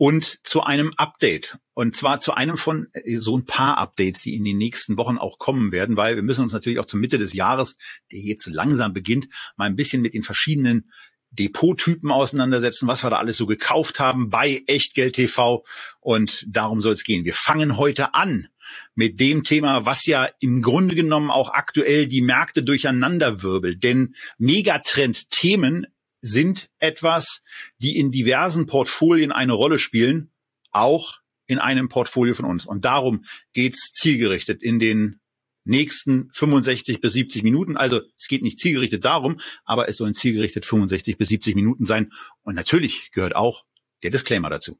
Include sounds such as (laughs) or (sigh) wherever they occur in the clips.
und zu einem Update. Und zwar zu einem von äh, so ein paar Updates, die in den nächsten Wochen auch kommen werden, weil wir müssen uns natürlich auch zur Mitte des Jahres, der jetzt so langsam beginnt, mal ein bisschen mit den verschiedenen Depottypen auseinandersetzen, was wir da alles so gekauft haben bei Echtgeld TV. Und darum soll es gehen. Wir fangen heute an mit dem Thema, was ja im Grunde genommen auch aktuell die Märkte durcheinanderwirbelt. Denn Megatrend-Themen sind etwas, die in diversen Portfolien eine Rolle spielen, auch in einem Portfolio von uns. Und darum geht's zielgerichtet in den nächsten 65 bis 70 Minuten. Also es geht nicht zielgerichtet darum, aber es sollen zielgerichtet 65 bis 70 Minuten sein. Und natürlich gehört auch der Disclaimer dazu.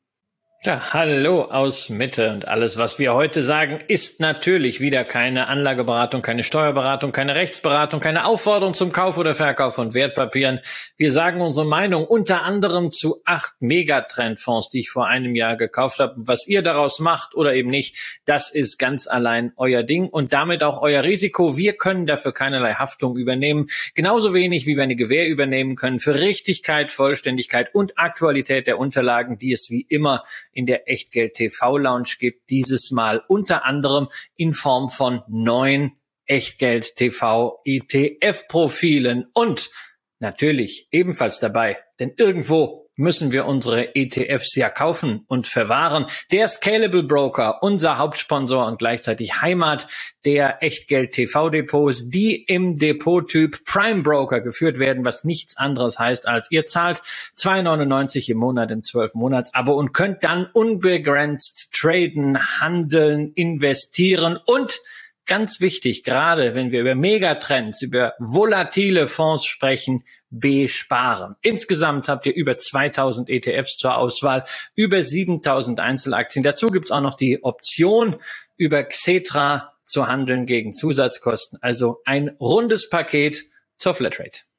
Ja, hallo aus Mitte und alles, was wir heute sagen, ist natürlich wieder keine Anlageberatung, keine Steuerberatung, keine Rechtsberatung, keine Aufforderung zum Kauf oder Verkauf von Wertpapieren. Wir sagen unsere Meinung unter anderem zu acht Megatrendfonds, die ich vor einem Jahr gekauft habe. Was ihr daraus macht oder eben nicht, das ist ganz allein euer Ding und damit auch euer Risiko. Wir können dafür keinerlei Haftung übernehmen, genauso wenig wie wir eine Gewähr übernehmen können für Richtigkeit, Vollständigkeit und Aktualität der Unterlagen, die es wie immer in der Echtgeld TV Lounge gibt. Dieses Mal unter anderem in Form von neun Echtgeld TV ETF Profilen und natürlich ebenfalls dabei, denn irgendwo müssen wir unsere ETFs ja kaufen und verwahren. Der Scalable Broker, unser Hauptsponsor und gleichzeitig Heimat der Echtgeld TV Depots, die im Depottyp Prime Broker geführt werden, was nichts anderes heißt als ihr zahlt 2,99 im Monat im 12 Monats Abo und könnt dann unbegrenzt traden, handeln, investieren und ganz wichtig, gerade wenn wir über Megatrends, über volatile Fonds sprechen, besparen. Insgesamt habt ihr über 2000 ETFs zur Auswahl, über 7000 Einzelaktien. Dazu gibt's auch noch die Option, über Xetra zu handeln gegen Zusatzkosten. Also ein rundes Paket zur Flatrate.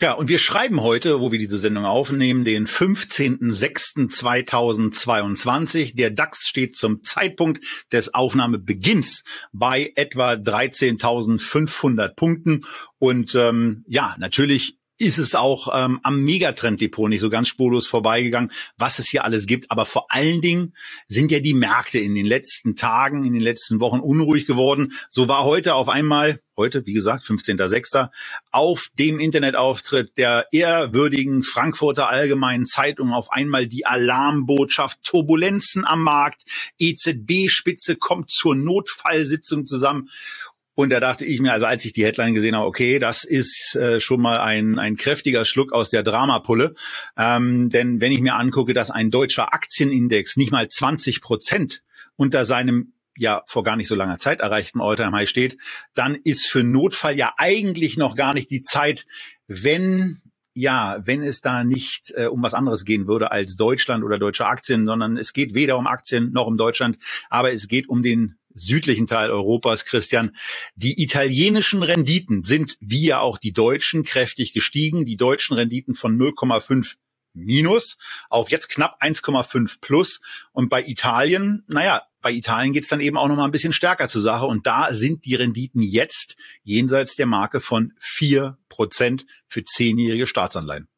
Ja, und wir schreiben heute, wo wir diese Sendung aufnehmen, den 15.06.2022. Der DAX steht zum Zeitpunkt des Aufnahmebeginns bei etwa 13.500 Punkten. Und ähm, ja, natürlich ist es auch ähm, am Megatrend-Depot nicht so ganz spurlos vorbeigegangen, was es hier alles gibt. Aber vor allen Dingen sind ja die Märkte in den letzten Tagen, in den letzten Wochen unruhig geworden. So war heute auf einmal, heute, wie gesagt, 15.06., auf dem Internetauftritt der ehrwürdigen Frankfurter Allgemeinen Zeitung auf einmal die Alarmbotschaft Turbulenzen am Markt. EZB-Spitze kommt zur Notfallsitzung zusammen. Und da dachte ich mir, also als ich die Headline gesehen habe, okay, das ist äh, schon mal ein, ein kräftiger Schluck aus der Dramapulle. Ähm, denn wenn ich mir angucke, dass ein deutscher Aktienindex nicht mal 20 Prozent unter seinem ja vor gar nicht so langer Zeit erreichten Alltime High steht, dann ist für Notfall ja eigentlich noch gar nicht die Zeit, wenn ja, wenn es da nicht äh, um was anderes gehen würde als Deutschland oder deutsche Aktien, sondern es geht weder um Aktien noch um Deutschland, aber es geht um den südlichen Teil Europas, Christian. Die italienischen Renditen sind, wie ja auch die deutschen, kräftig gestiegen. Die deutschen Renditen von 0,5 minus auf jetzt knapp 1,5 plus. Und bei Italien, naja, bei Italien geht's dann eben auch noch mal ein bisschen stärker zur Sache. Und da sind die Renditen jetzt jenseits der Marke von vier Prozent für zehnjährige Staatsanleihen.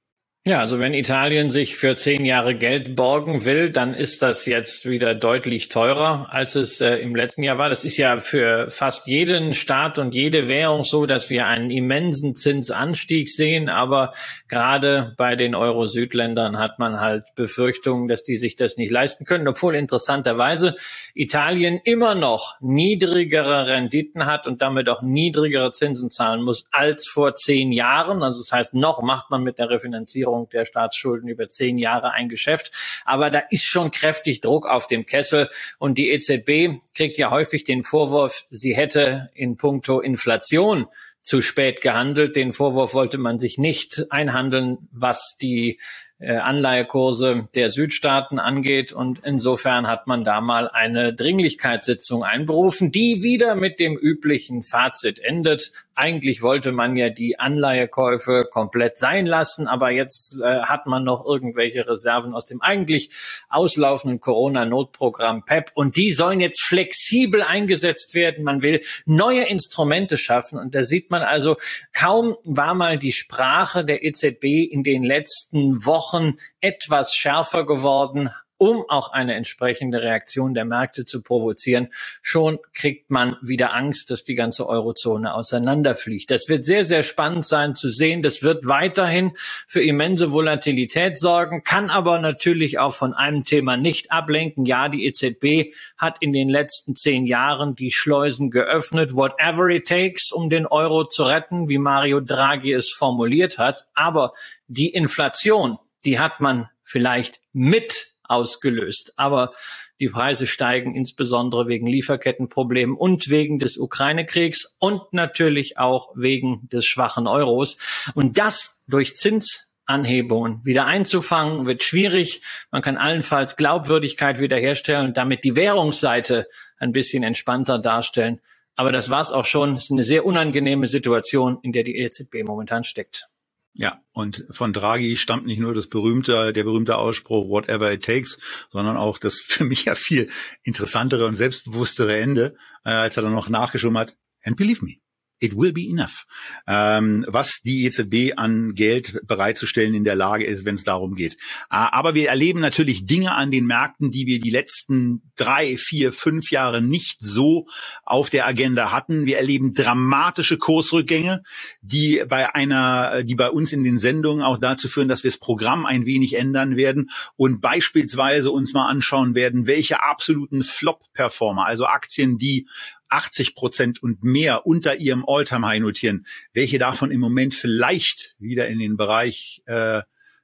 Ja, also wenn Italien sich für zehn Jahre Geld borgen will, dann ist das jetzt wieder deutlich teurer, als es äh, im letzten Jahr war. Das ist ja für fast jeden Staat und jede Währung so, dass wir einen immensen Zinsanstieg sehen. Aber gerade bei den Euro-Südländern hat man halt Befürchtungen, dass die sich das nicht leisten können, obwohl interessanterweise Italien immer noch niedrigere Renditen hat und damit auch niedrigere Zinsen zahlen muss als vor zehn Jahren. Also das heißt, noch macht man mit der Refinanzierung Finanzierung der Staatsschulden über zehn Jahre ein Geschäft. Aber da ist schon kräftig Druck auf dem Kessel. Und die EZB kriegt ja häufig den Vorwurf, sie hätte in puncto Inflation zu spät gehandelt. Den Vorwurf wollte man sich nicht einhandeln, was die äh, Anleihekurse der Südstaaten angeht. Und insofern hat man da mal eine Dringlichkeitssitzung einberufen, die wieder mit dem üblichen Fazit endet. Eigentlich wollte man ja die Anleihekäufe komplett sein lassen, aber jetzt äh, hat man noch irgendwelche Reserven aus dem eigentlich auslaufenden Corona-Notprogramm PEP und die sollen jetzt flexibel eingesetzt werden. Man will neue Instrumente schaffen und da sieht man also, kaum war mal die Sprache der EZB in den letzten Wochen etwas schärfer geworden, um auch eine entsprechende Reaktion der Märkte zu provozieren. Schon kriegt man wieder Angst, dass die ganze Eurozone auseinanderfliegt. Das wird sehr, sehr spannend sein zu sehen. Das wird weiterhin für immense Volatilität sorgen, kann aber natürlich auch von einem Thema nicht ablenken. Ja, die EZB hat in den letzten zehn Jahren die Schleusen geöffnet, whatever it takes, um den Euro zu retten, wie Mario Draghi es formuliert hat. Aber die Inflation, die hat man vielleicht mit ausgelöst. Aber die Preise steigen insbesondere wegen Lieferkettenproblemen und wegen des Ukraine-Kriegs und natürlich auch wegen des schwachen Euros. Und das durch Zinsanhebungen wieder einzufangen, wird schwierig. Man kann allenfalls Glaubwürdigkeit wiederherstellen und damit die Währungsseite ein bisschen entspannter darstellen. Aber das war's auch schon. Es ist eine sehr unangenehme Situation, in der die EZB momentan steckt. Ja, und von Draghi stammt nicht nur das berühmte, der berühmte Ausspruch whatever it takes, sondern auch das (laughs) für mich ja viel interessantere und selbstbewusstere Ende, äh, als er dann noch nachgeschoben hat, and believe me, it will be enough. Ähm, was die EZB an Geld bereitzustellen in der Lage ist, wenn es darum geht. Äh, aber wir erleben natürlich Dinge an den Märkten, die wir die letzten drei, vier, fünf Jahre nicht so auf der Agenda hatten. Wir erleben dramatische Kursrückgänge, die bei einer, die bei uns in den Sendungen auch dazu führen, dass wir das Programm ein wenig ändern werden und beispielsweise uns mal anschauen werden, welche absoluten Flop-Performer, also Aktien, die 80 Prozent und mehr unter ihrem All-Time-High notieren, welche davon im Moment vielleicht wieder in den Bereich äh,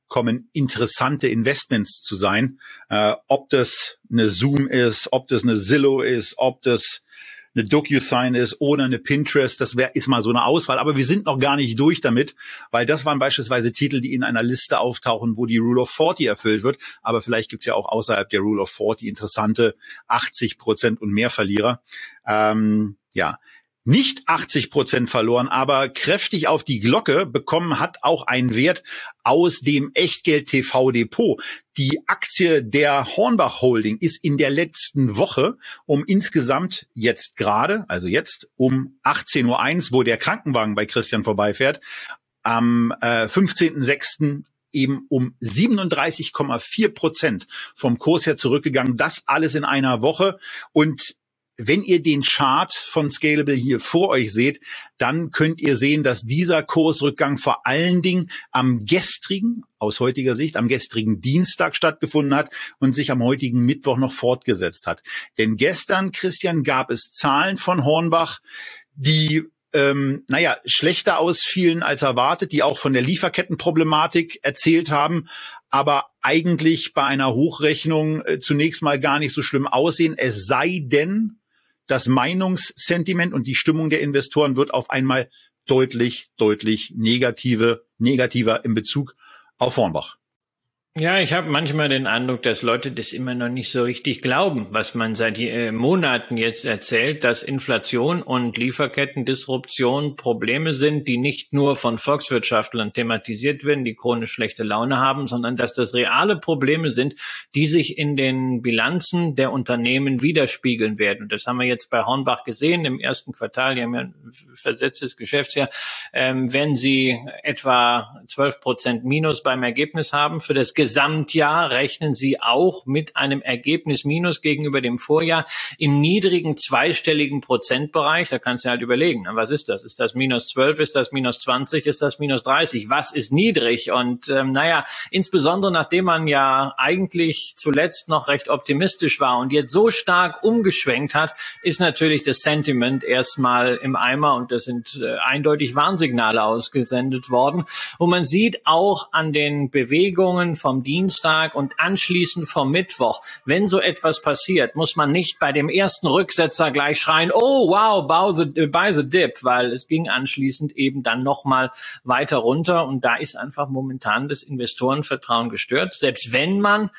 kommen, interessante Investments zu sein. Äh, ob das eine Zoom ist, ob das eine Zillow ist, ob das eine DocuSign ist oder eine Pinterest, das wäre ist mal so eine Auswahl. Aber wir sind noch gar nicht durch damit, weil das waren beispielsweise Titel, die in einer Liste auftauchen, wo die Rule of 40 erfüllt wird. Aber vielleicht gibt's ja auch außerhalb der Rule of 40 interessante 80 Prozent und mehr Verlierer. Ähm, ja, nicht 80 Prozent verloren, aber kräftig auf die Glocke bekommen hat auch ein Wert aus dem Echtgeld TV Depot. Die Aktie der Hornbach Holding ist in der letzten Woche um insgesamt jetzt gerade, also jetzt um 18.01 Uhr, wo der Krankenwagen bei Christian vorbeifährt, am äh, 15.06 eben um 37,4 Prozent vom Kurs her zurückgegangen. Das alles in einer Woche. Und wenn ihr den Chart von Scalable hier vor euch seht, dann könnt ihr sehen, dass dieser Kursrückgang vor allen Dingen am gestrigen, aus heutiger Sicht, am gestrigen Dienstag stattgefunden hat und sich am heutigen Mittwoch noch fortgesetzt hat. Denn gestern, Christian, gab es Zahlen von Hornbach, die ähm, naja, schlechter ausfielen als erwartet, die auch von der Lieferkettenproblematik erzählt haben, aber eigentlich bei einer Hochrechnung äh, zunächst mal gar nicht so schlimm aussehen, es sei denn, das Meinungssentiment und die Stimmung der Investoren wird auf einmal deutlich, deutlich negative, negativer in Bezug auf Hornbach. Ja, ich habe manchmal den Eindruck, dass Leute das immer noch nicht so richtig glauben, was man seit äh, Monaten jetzt erzählt, dass Inflation und Lieferkettendisruption Probleme sind, die nicht nur von Volkswirtschaftlern thematisiert werden, die chronisch schlechte Laune haben, sondern dass das reale Probleme sind, die sich in den Bilanzen der Unternehmen widerspiegeln werden. Und das haben wir jetzt bei Hornbach gesehen im ersten Quartal. Die haben ja ein versetztes Geschäftsjahr. Ähm, wenn sie etwa 12 Prozent Minus beim Ergebnis haben für das Gesamtjahr rechnen Sie auch mit einem Ergebnis minus gegenüber dem Vorjahr im niedrigen zweistelligen Prozentbereich. Da kannst du halt überlegen, was ist das? Ist das minus 12? Ist das minus 20? Ist das minus 30? Was ist niedrig? Und ähm, naja, insbesondere nachdem man ja eigentlich zuletzt noch recht optimistisch war und jetzt so stark umgeschwenkt hat, ist natürlich das Sentiment erstmal im Eimer und das sind äh, eindeutig Warnsignale ausgesendet worden. Und man sieht auch an den Bewegungen vom vom Dienstag und anschließend vom Mittwoch. Wenn so etwas passiert, muss man nicht bei dem ersten Rücksetzer gleich schreien, oh wow, buy the, buy the dip, weil es ging anschließend eben dann nochmal weiter runter und da ist einfach momentan das Investorenvertrauen gestört. Selbst wenn man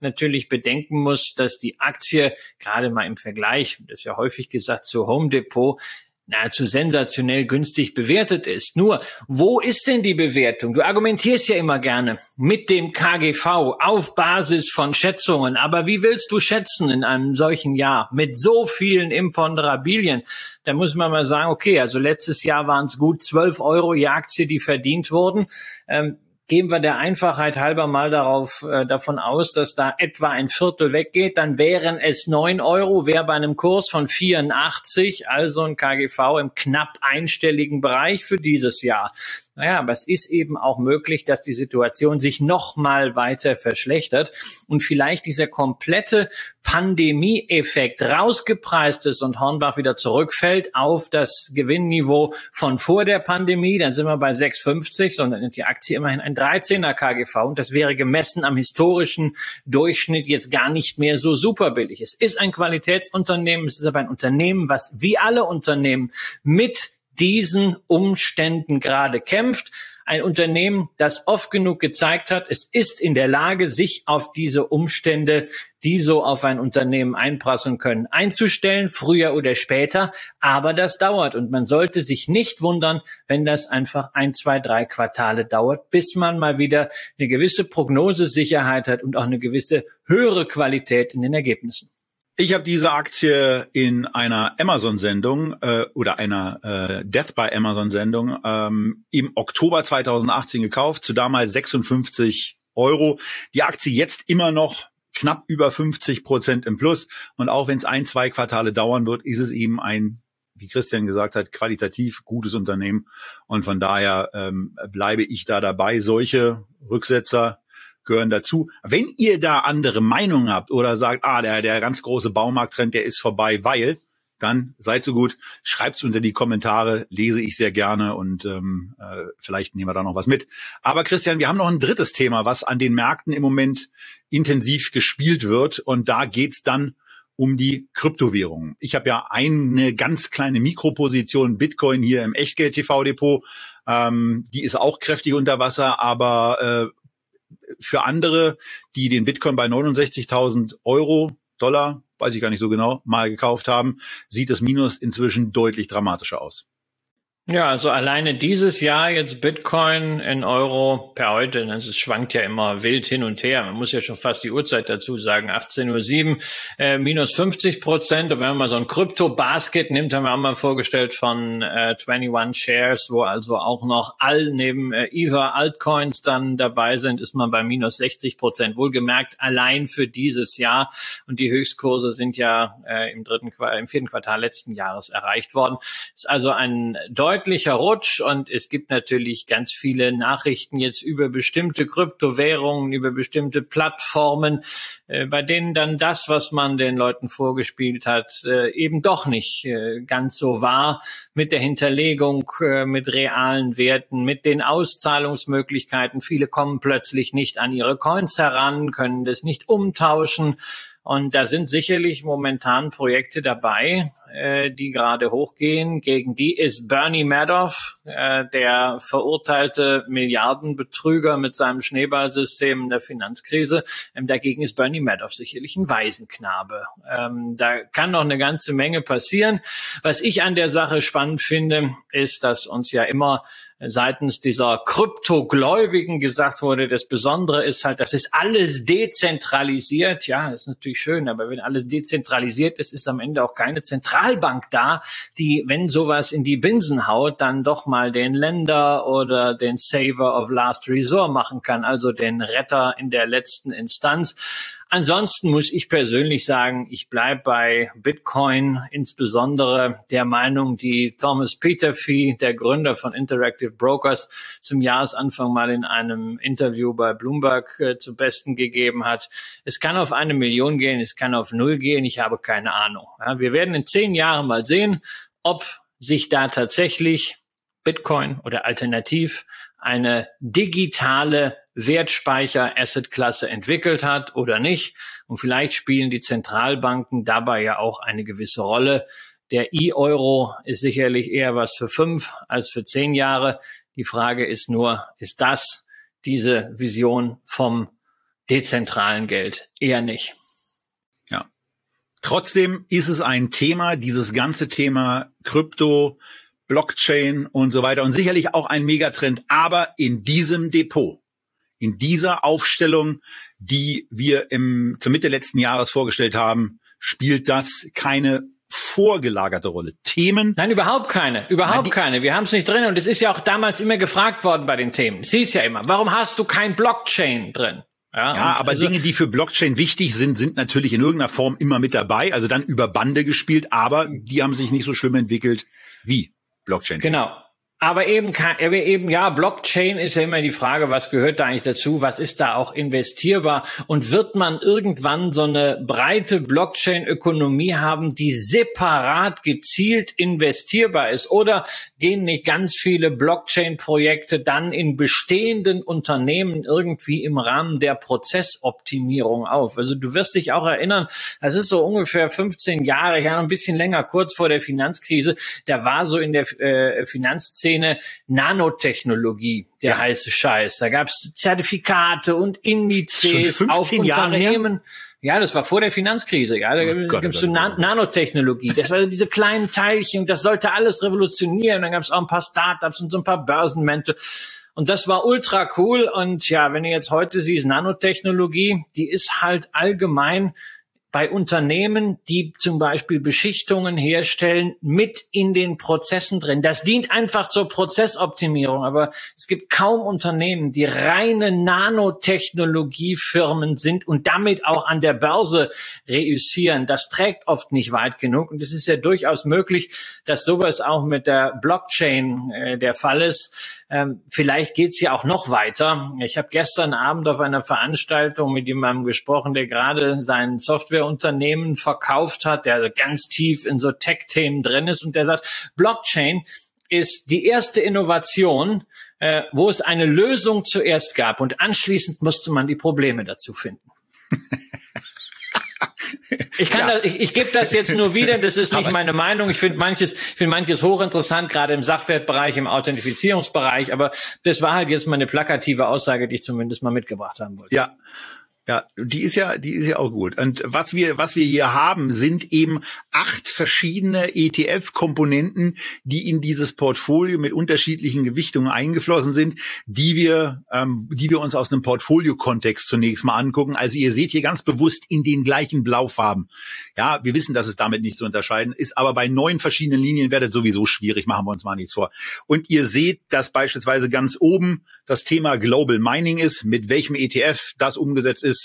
natürlich bedenken muss, dass die Aktie gerade mal im Vergleich, das ist ja häufig gesagt, zu Home Depot nahezu sensationell günstig bewertet ist. Nur, wo ist denn die Bewertung? Du argumentierst ja immer gerne mit dem KGV auf Basis von Schätzungen. Aber wie willst du schätzen in einem solchen Jahr mit so vielen Imponderabilien? Da muss man mal sagen, okay, also letztes Jahr waren es gut 12 Euro je Aktie, die verdient wurden. Ähm, gehen wir der Einfachheit halber mal darauf äh, davon aus, dass da etwa ein Viertel weggeht, dann wären es neun Euro, wäre bei einem Kurs von 84, also ein KGV im knapp einstelligen Bereich für dieses Jahr. Naja, aber es ist eben auch möglich, dass die Situation sich noch mal weiter verschlechtert und vielleicht dieser komplette Pandemie-Effekt rausgepreist ist und Hornbach wieder zurückfällt auf das Gewinnniveau von vor der Pandemie. Dann sind wir bei 6,50, sondern die Aktie immerhin ein 13er KGV und das wäre gemessen am historischen Durchschnitt jetzt gar nicht mehr so super billig. Es ist ein Qualitätsunternehmen, es ist aber ein Unternehmen, was wie alle Unternehmen mit diesen Umständen gerade kämpft. Ein Unternehmen, das oft genug gezeigt hat, es ist in der Lage, sich auf diese Umstände, die so auf ein Unternehmen einprasseln können, einzustellen, früher oder später. Aber das dauert und man sollte sich nicht wundern, wenn das einfach ein, zwei, drei Quartale dauert, bis man mal wieder eine gewisse Prognosesicherheit hat und auch eine gewisse höhere Qualität in den Ergebnissen. Ich habe diese Aktie in einer Amazon-Sendung äh, oder einer äh, Death by Amazon-Sendung ähm, im Oktober 2018 gekauft, zu damals 56 Euro. Die Aktie jetzt immer noch knapp über 50 Prozent im Plus. Und auch wenn es ein, zwei Quartale dauern wird, ist es eben ein, wie Christian gesagt hat, qualitativ gutes Unternehmen. Und von daher ähm, bleibe ich da dabei. Solche Rücksetzer gehören dazu. Wenn ihr da andere Meinungen habt oder sagt, ah, der, der ganz große Baumarkttrend, der ist vorbei, weil, dann seid so gut, schreibt's unter die Kommentare, lese ich sehr gerne und ähm, äh, vielleicht nehmen wir da noch was mit. Aber Christian, wir haben noch ein drittes Thema, was an den Märkten im Moment intensiv gespielt wird und da geht's dann um die Kryptowährungen. Ich habe ja eine ganz kleine Mikroposition Bitcoin hier im Echtgeld-TV-Depot. Ähm, die ist auch kräftig unter Wasser, aber äh, für andere, die den Bitcoin bei 69.000 Euro, Dollar, weiß ich gar nicht so genau, mal gekauft haben, sieht das Minus inzwischen deutlich dramatischer aus. Ja, also alleine dieses Jahr jetzt Bitcoin in Euro per heute, ist, schwankt ja immer wild hin und her. Man muss ja schon fast die Uhrzeit dazu sagen, 18.07 Uhr, äh, minus 50 Prozent. Und wenn man mal so ein Krypto-Basket nimmt, haben wir auch mal vorgestellt von äh, 21 Shares, wo also auch noch all neben äh, Ether Altcoins dann dabei sind, ist man bei minus 60 Prozent. Wohlgemerkt allein für dieses Jahr. Und die Höchstkurse sind ja äh, im dritten, im vierten Quartal letzten Jahres erreicht worden. Ist also ein deutlich deutlicher Rutsch und es gibt natürlich ganz viele Nachrichten jetzt über bestimmte Kryptowährungen, über bestimmte Plattformen, äh, bei denen dann das, was man den Leuten vorgespielt hat, äh, eben doch nicht äh, ganz so war mit der Hinterlegung, mit realen Werten, mit den Auszahlungsmöglichkeiten. Viele kommen plötzlich nicht an ihre Coins heran, können das nicht umtauschen. Und da sind sicherlich momentan Projekte dabei, äh, die gerade hochgehen. Gegen die ist Bernie Madoff, äh, der verurteilte Milliardenbetrüger mit seinem Schneeballsystem in der Finanzkrise. Ähm, dagegen ist Bernie Madoff sicherlich ein Waisenknabe. Ähm, da kann noch eine ganze Menge passieren. Was ich an der Sache spannend finde, ist, dass uns ja immer seitens dieser Kryptogläubigen gesagt wurde, das Besondere ist halt, das ist alles dezentralisiert. Ja, das ist natürlich schön, aber wenn alles dezentralisiert ist, ist am Ende auch keine Zentralbank da, die, wenn sowas in die Binsen haut, dann doch mal den Länder oder den Saver of Last Resort machen kann, also den Retter in der letzten Instanz. Ansonsten muss ich persönlich sagen, ich bleibe bei Bitcoin, insbesondere der Meinung, die Thomas Peterfee, der Gründer von Interactive Brokers, zum Jahresanfang mal in einem Interview bei Bloomberg äh, zu Besten gegeben hat. Es kann auf eine Million gehen, es kann auf null gehen, ich habe keine Ahnung. Ja, wir werden in zehn Jahren mal sehen, ob sich da tatsächlich Bitcoin oder alternativ eine digitale Wertspeicher-Asset-Klasse entwickelt hat oder nicht. Und vielleicht spielen die Zentralbanken dabei ja auch eine gewisse Rolle. Der E-Euro ist sicherlich eher was für fünf als für zehn Jahre. Die Frage ist nur, ist das diese Vision vom dezentralen Geld? Eher nicht. Ja. Trotzdem ist es ein Thema, dieses ganze Thema Krypto, Blockchain und so weiter und sicherlich auch ein Megatrend, aber in diesem Depot, in dieser Aufstellung, die wir im, zur Mitte letzten Jahres vorgestellt haben, spielt das keine vorgelagerte Rolle. Themen. Nein, überhaupt keine. Überhaupt Nein, keine. Wir haben es nicht drin und es ist ja auch damals immer gefragt worden bei den Themen. Es hieß ja immer, warum hast du kein Blockchain drin? Ja, ja aber also, Dinge, die für Blockchain wichtig sind, sind natürlich in irgendeiner Form immer mit dabei. Also dann über Bande gespielt, aber die haben sich nicht so schlimm entwickelt wie Blockchain. Genau. Aber eben, eben, ja, Blockchain ist ja immer die Frage, was gehört da eigentlich dazu? Was ist da auch investierbar? Und wird man irgendwann so eine breite Blockchain-Ökonomie haben, die separat gezielt investierbar ist? Oder gehen nicht ganz viele Blockchain-Projekte dann in bestehenden Unternehmen irgendwie im Rahmen der Prozessoptimierung auf? Also du wirst dich auch erinnern, das ist so ungefähr 15 Jahre, ja, ein bisschen länger, kurz vor der Finanzkrise, da war so in der äh, Finanzszene Szene Nanotechnologie, der ja. heiße Scheiß. Da gab's Zertifikate und Indizes auf Unternehmen. Ja, das war vor der Finanzkrise. Ja, da oh Gott, gibt's so Na Nanotechnologie. Das war diese kleinen Teilchen. Das sollte alles revolutionieren. Dann gab's auch ein paar Startups und so ein paar Börsenmäntel. Und das war ultra cool. Und ja, wenn du jetzt heute siehst, Nanotechnologie, die ist halt allgemein bei Unternehmen, die zum Beispiel Beschichtungen herstellen, mit in den Prozessen drin. Das dient einfach zur Prozessoptimierung, aber es gibt kaum Unternehmen, die reine Nanotechnologiefirmen sind und damit auch an der Börse reüssieren. Das trägt oft nicht weit genug und es ist ja durchaus möglich, dass sowas auch mit der Blockchain äh, der Fall ist. Ähm, vielleicht geht's ja auch noch weiter. Ich habe gestern Abend auf einer Veranstaltung mit jemandem gesprochen, der gerade Softwareunternehmen verkauft hat, der also ganz tief in so Tech-Themen drin ist und der sagt, Blockchain ist die erste Innovation, äh, wo es eine Lösung zuerst gab und anschließend musste man die Probleme dazu finden. (laughs) Ich kann ja. das, ich, ich gebe das jetzt nur wieder, das ist nicht meine Meinung. Ich finde manches, ich finde manches hochinteressant, gerade im Sachwertbereich, im Authentifizierungsbereich, aber das war halt jetzt mal eine plakative Aussage, die ich zumindest mal mitgebracht haben wollte. Ja, ja, die ist ja, die ist ja auch gut. Und was wir, was wir hier haben, sind eben acht verschiedene ETF-Komponenten, die in dieses Portfolio mit unterschiedlichen Gewichtungen eingeflossen sind, die wir, ähm, die wir uns aus einem Portfolio-Kontext zunächst mal angucken. Also ihr seht hier ganz bewusst in den gleichen Blaufarben. Ja, wir wissen, dass es damit nicht zu unterscheiden ist, aber bei neun verschiedenen Linien werdet sowieso schwierig, machen wir uns mal nichts vor. Und ihr seht, dass beispielsweise ganz oben das Thema Global Mining ist, mit welchem ETF das umgesetzt ist,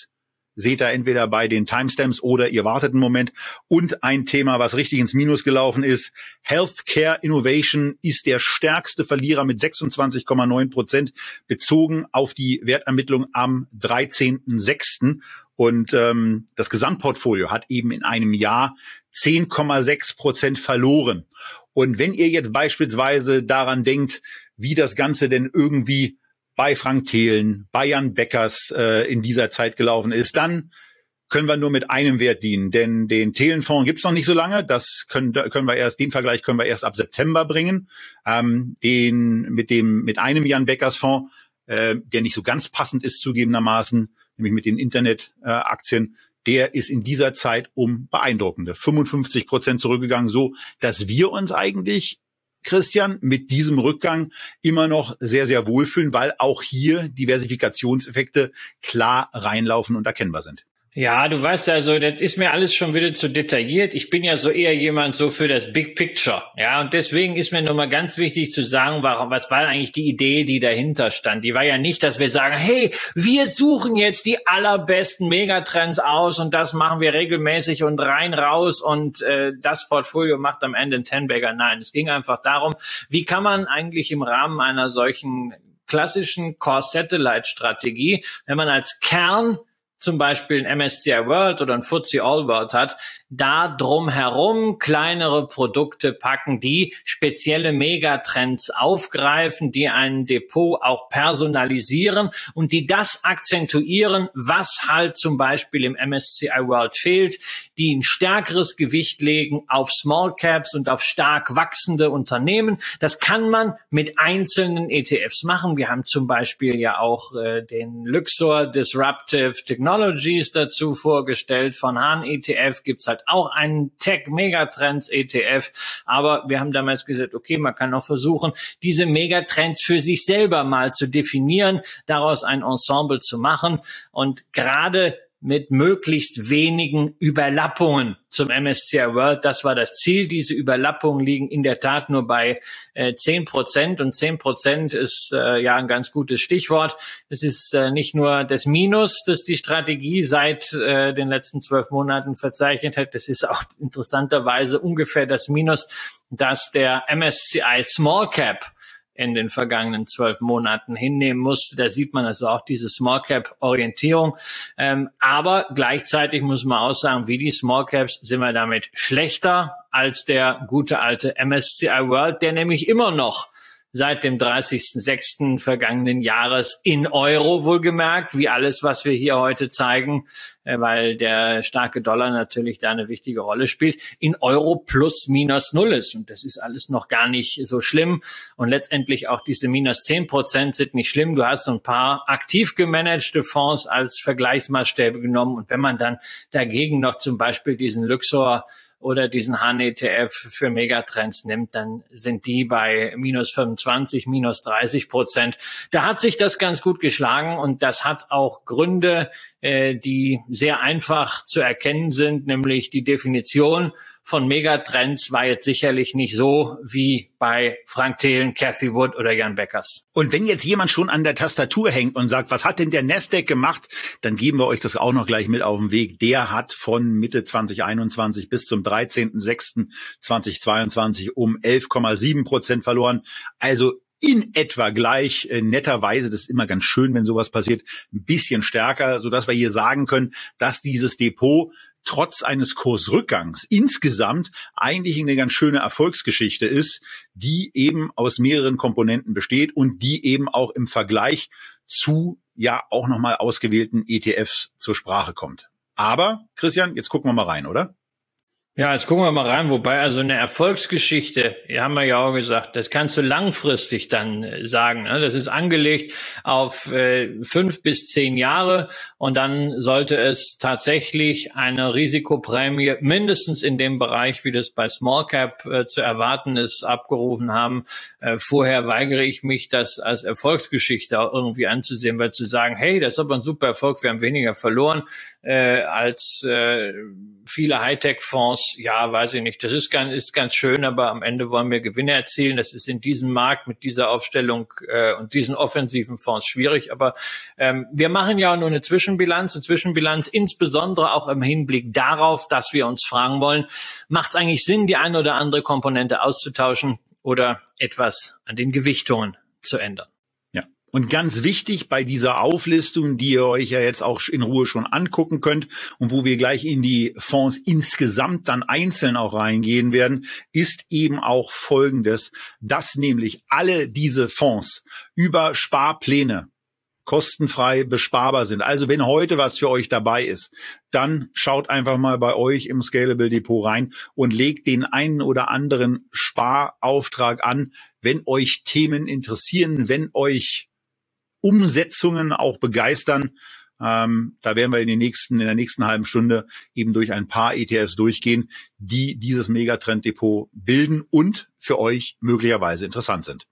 seht ihr entweder bei den Timestamps oder ihr wartet einen Moment. Und ein Thema, was richtig ins Minus gelaufen ist, Healthcare Innovation ist der stärkste Verlierer mit 26,9 Prozent bezogen auf die Wertermittlung am 13.06. Und ähm, das Gesamtportfolio hat eben in einem Jahr 10,6 Prozent verloren. Und wenn ihr jetzt beispielsweise daran denkt, wie das Ganze denn irgendwie bei Frank Thelen, bei Jan Beckers äh, in dieser Zeit gelaufen ist, dann können wir nur mit einem Wert dienen. Denn den Thelenfonds gibt's noch nicht so lange. Das können, können wir erst, den Vergleich können wir erst ab September bringen. Ähm, den mit dem, mit einem Jan Beckers Fonds, äh, der nicht so ganz passend ist, zugegebenermaßen, nämlich mit den Internetaktien, äh, der ist in dieser Zeit um beeindruckende 55 Prozent zurückgegangen, so dass wir uns eigentlich Christian, mit diesem Rückgang immer noch sehr, sehr wohlfühlen, weil auch hier Diversifikationseffekte klar reinlaufen und erkennbar sind. Ja, du weißt also, das ist mir alles schon wieder zu detailliert. Ich bin ja so eher jemand so für das Big Picture. Ja, und deswegen ist mir nochmal ganz wichtig zu sagen, warum, was war eigentlich die Idee, die dahinter stand? Die war ja nicht, dass wir sagen, hey, wir suchen jetzt die allerbesten Megatrends aus und das machen wir regelmäßig und rein raus und äh, das Portfolio macht am Ende einen Ten-Bagger. Nein, es ging einfach darum, wie kann man eigentlich im Rahmen einer solchen klassischen Core-Satellite-Strategie, wenn man als Kern zum Beispiel ein MSCI World oder ein FTSE All World hat, da drumherum kleinere Produkte packen, die spezielle Megatrends aufgreifen, die ein Depot auch personalisieren und die das akzentuieren, was halt zum Beispiel im MSCI World fehlt, die ein stärkeres Gewicht legen auf Small Caps und auf stark wachsende Unternehmen. Das kann man mit einzelnen ETFs machen. Wir haben zum Beispiel ja auch äh, den Luxor Disruptive Technologies dazu vorgestellt. Von Hahn ETF gibt's halt auch einen Tech Megatrends ETF. Aber wir haben damals gesagt, okay, man kann auch versuchen, diese Megatrends für sich selber mal zu definieren, daraus ein Ensemble zu machen. Und gerade mit möglichst wenigen Überlappungen zum MSCI World. Das war das Ziel. Diese Überlappungen liegen in der Tat nur bei äh, zehn äh, Prozent und zehn Prozent ist äh, ja ein ganz gutes Stichwort. Es ist äh, nicht nur das Minus, das die Strategie seit äh, den letzten zwölf Monaten verzeichnet hat. Das ist auch interessanterweise ungefähr das Minus, dass der MSCI Small Cap in den vergangenen zwölf Monaten hinnehmen musste. Da sieht man also auch diese Small Cap Orientierung. Ähm, aber gleichzeitig muss man auch sagen, wie die Small Caps sind wir damit schlechter als der gute alte MSCI World, der nämlich immer noch seit dem 30.06. vergangenen Jahres in Euro wohlgemerkt, wie alles, was wir hier heute zeigen, weil der starke Dollar natürlich da eine wichtige Rolle spielt, in Euro plus minus null ist. Und das ist alles noch gar nicht so schlimm. Und letztendlich auch diese minus zehn Prozent sind nicht schlimm. Du hast so ein paar aktiv gemanagte Fonds als Vergleichsmaßstäbe genommen. Und wenn man dann dagegen noch zum Beispiel diesen Luxor oder diesen HAN-ETF für Megatrends nimmt, dann sind die bei minus 25, minus 30 Prozent. Da hat sich das ganz gut geschlagen und das hat auch Gründe, äh, die sehr einfach zu erkennen sind, nämlich die Definition von Megatrends war jetzt sicherlich nicht so wie bei Frank Thelen, Cathy Wood oder Jan Beckers. Und wenn jetzt jemand schon an der Tastatur hängt und sagt, was hat denn der Nasdaq gemacht, dann geben wir euch das auch noch gleich mit auf den Weg. Der hat von Mitte 2021 bis zum 13.06.2022 um 11,7 Prozent verloren. Also in etwa gleich, äh, netterweise, das ist immer ganz schön, wenn sowas passiert, ein bisschen stärker, so dass wir hier sagen können, dass dieses Depot trotz eines Kursrückgangs insgesamt eigentlich eine ganz schöne Erfolgsgeschichte ist, die eben aus mehreren Komponenten besteht und die eben auch im Vergleich zu ja auch nochmal ausgewählten ETFs zur Sprache kommt. Aber, Christian, jetzt gucken wir mal rein, oder? Ja, jetzt gucken wir mal rein. Wobei also eine Erfolgsgeschichte, haben wir ja auch gesagt, das kannst du langfristig dann äh, sagen. Ne? Das ist angelegt auf äh, fünf bis zehn Jahre und dann sollte es tatsächlich eine Risikoprämie mindestens in dem Bereich, wie das bei Small Cap äh, zu erwarten ist, abgerufen haben. vorher weigere ich mich, das als Erfolgsgeschichte auch irgendwie anzusehen, weil zu sagen, hey, das ist aber ein super Erfolg, wir haben weniger verloren als viele Hightech-Fonds, ja, weiß ich nicht. Das ist ganz, ist ganz schön, aber am Ende wollen wir Gewinne erzielen. Das ist in diesem Markt mit dieser Aufstellung äh, und diesen offensiven Fonds schwierig. Aber ähm, wir machen ja nur eine Zwischenbilanz, eine Zwischenbilanz insbesondere auch im Hinblick darauf, dass wir uns fragen wollen, macht es eigentlich Sinn, die eine oder andere Komponente auszutauschen oder etwas an den Gewichtungen zu ändern? Und ganz wichtig bei dieser Auflistung, die ihr euch ja jetzt auch in Ruhe schon angucken könnt und wo wir gleich in die Fonds insgesamt dann einzeln auch reingehen werden, ist eben auch Folgendes, dass nämlich alle diese Fonds über Sparpläne kostenfrei besparbar sind. Also wenn heute was für euch dabei ist, dann schaut einfach mal bei euch im Scalable Depot rein und legt den einen oder anderen Sparauftrag an, wenn euch Themen interessieren, wenn euch Umsetzungen auch begeistern. Ähm, da werden wir in, den nächsten, in der nächsten halben Stunde eben durch ein paar ETFs durchgehen, die dieses Megatrend-Depot bilden und für euch möglicherweise interessant sind.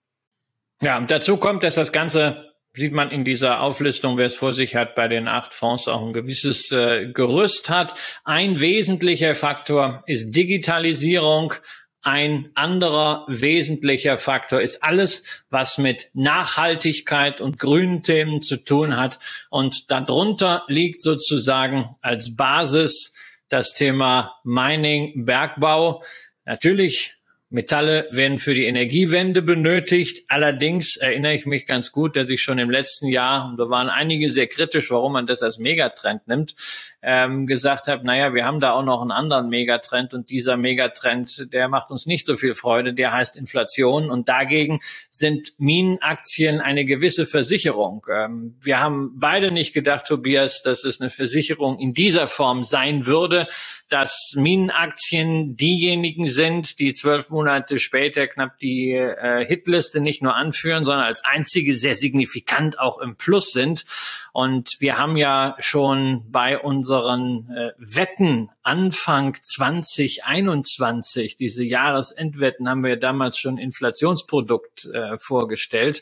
Ja, dazu kommt, dass das Ganze sieht man in dieser Auflistung, wer es vor sich hat, bei den acht Fonds auch ein gewisses äh, Gerüst hat. Ein wesentlicher Faktor ist Digitalisierung. Ein anderer wesentlicher Faktor ist alles, was mit Nachhaltigkeit und grünen Themen zu tun hat. Und darunter liegt sozusagen als Basis das Thema Mining, Bergbau. Natürlich Metalle werden für die Energiewende benötigt. Allerdings erinnere ich mich ganz gut, dass ich schon im letzten Jahr, und da waren einige sehr kritisch, warum man das als Megatrend nimmt, ähm, gesagt habe, naja, wir haben da auch noch einen anderen Megatrend und dieser Megatrend, der macht uns nicht so viel Freude, der heißt Inflation und dagegen sind Minenaktien eine gewisse Versicherung. Ähm, wir haben beide nicht gedacht, Tobias, dass es eine Versicherung in dieser Form sein würde, dass Minenaktien diejenigen sind, die zwölf Monate später knapp die äh, Hitliste nicht nur anführen, sondern als einzige sehr signifikant auch im Plus sind. Und wir haben ja schon bei unseren äh, Wetten Anfang 2021, diese Jahresendwetten, haben wir damals schon Inflationsprodukt äh, vorgestellt.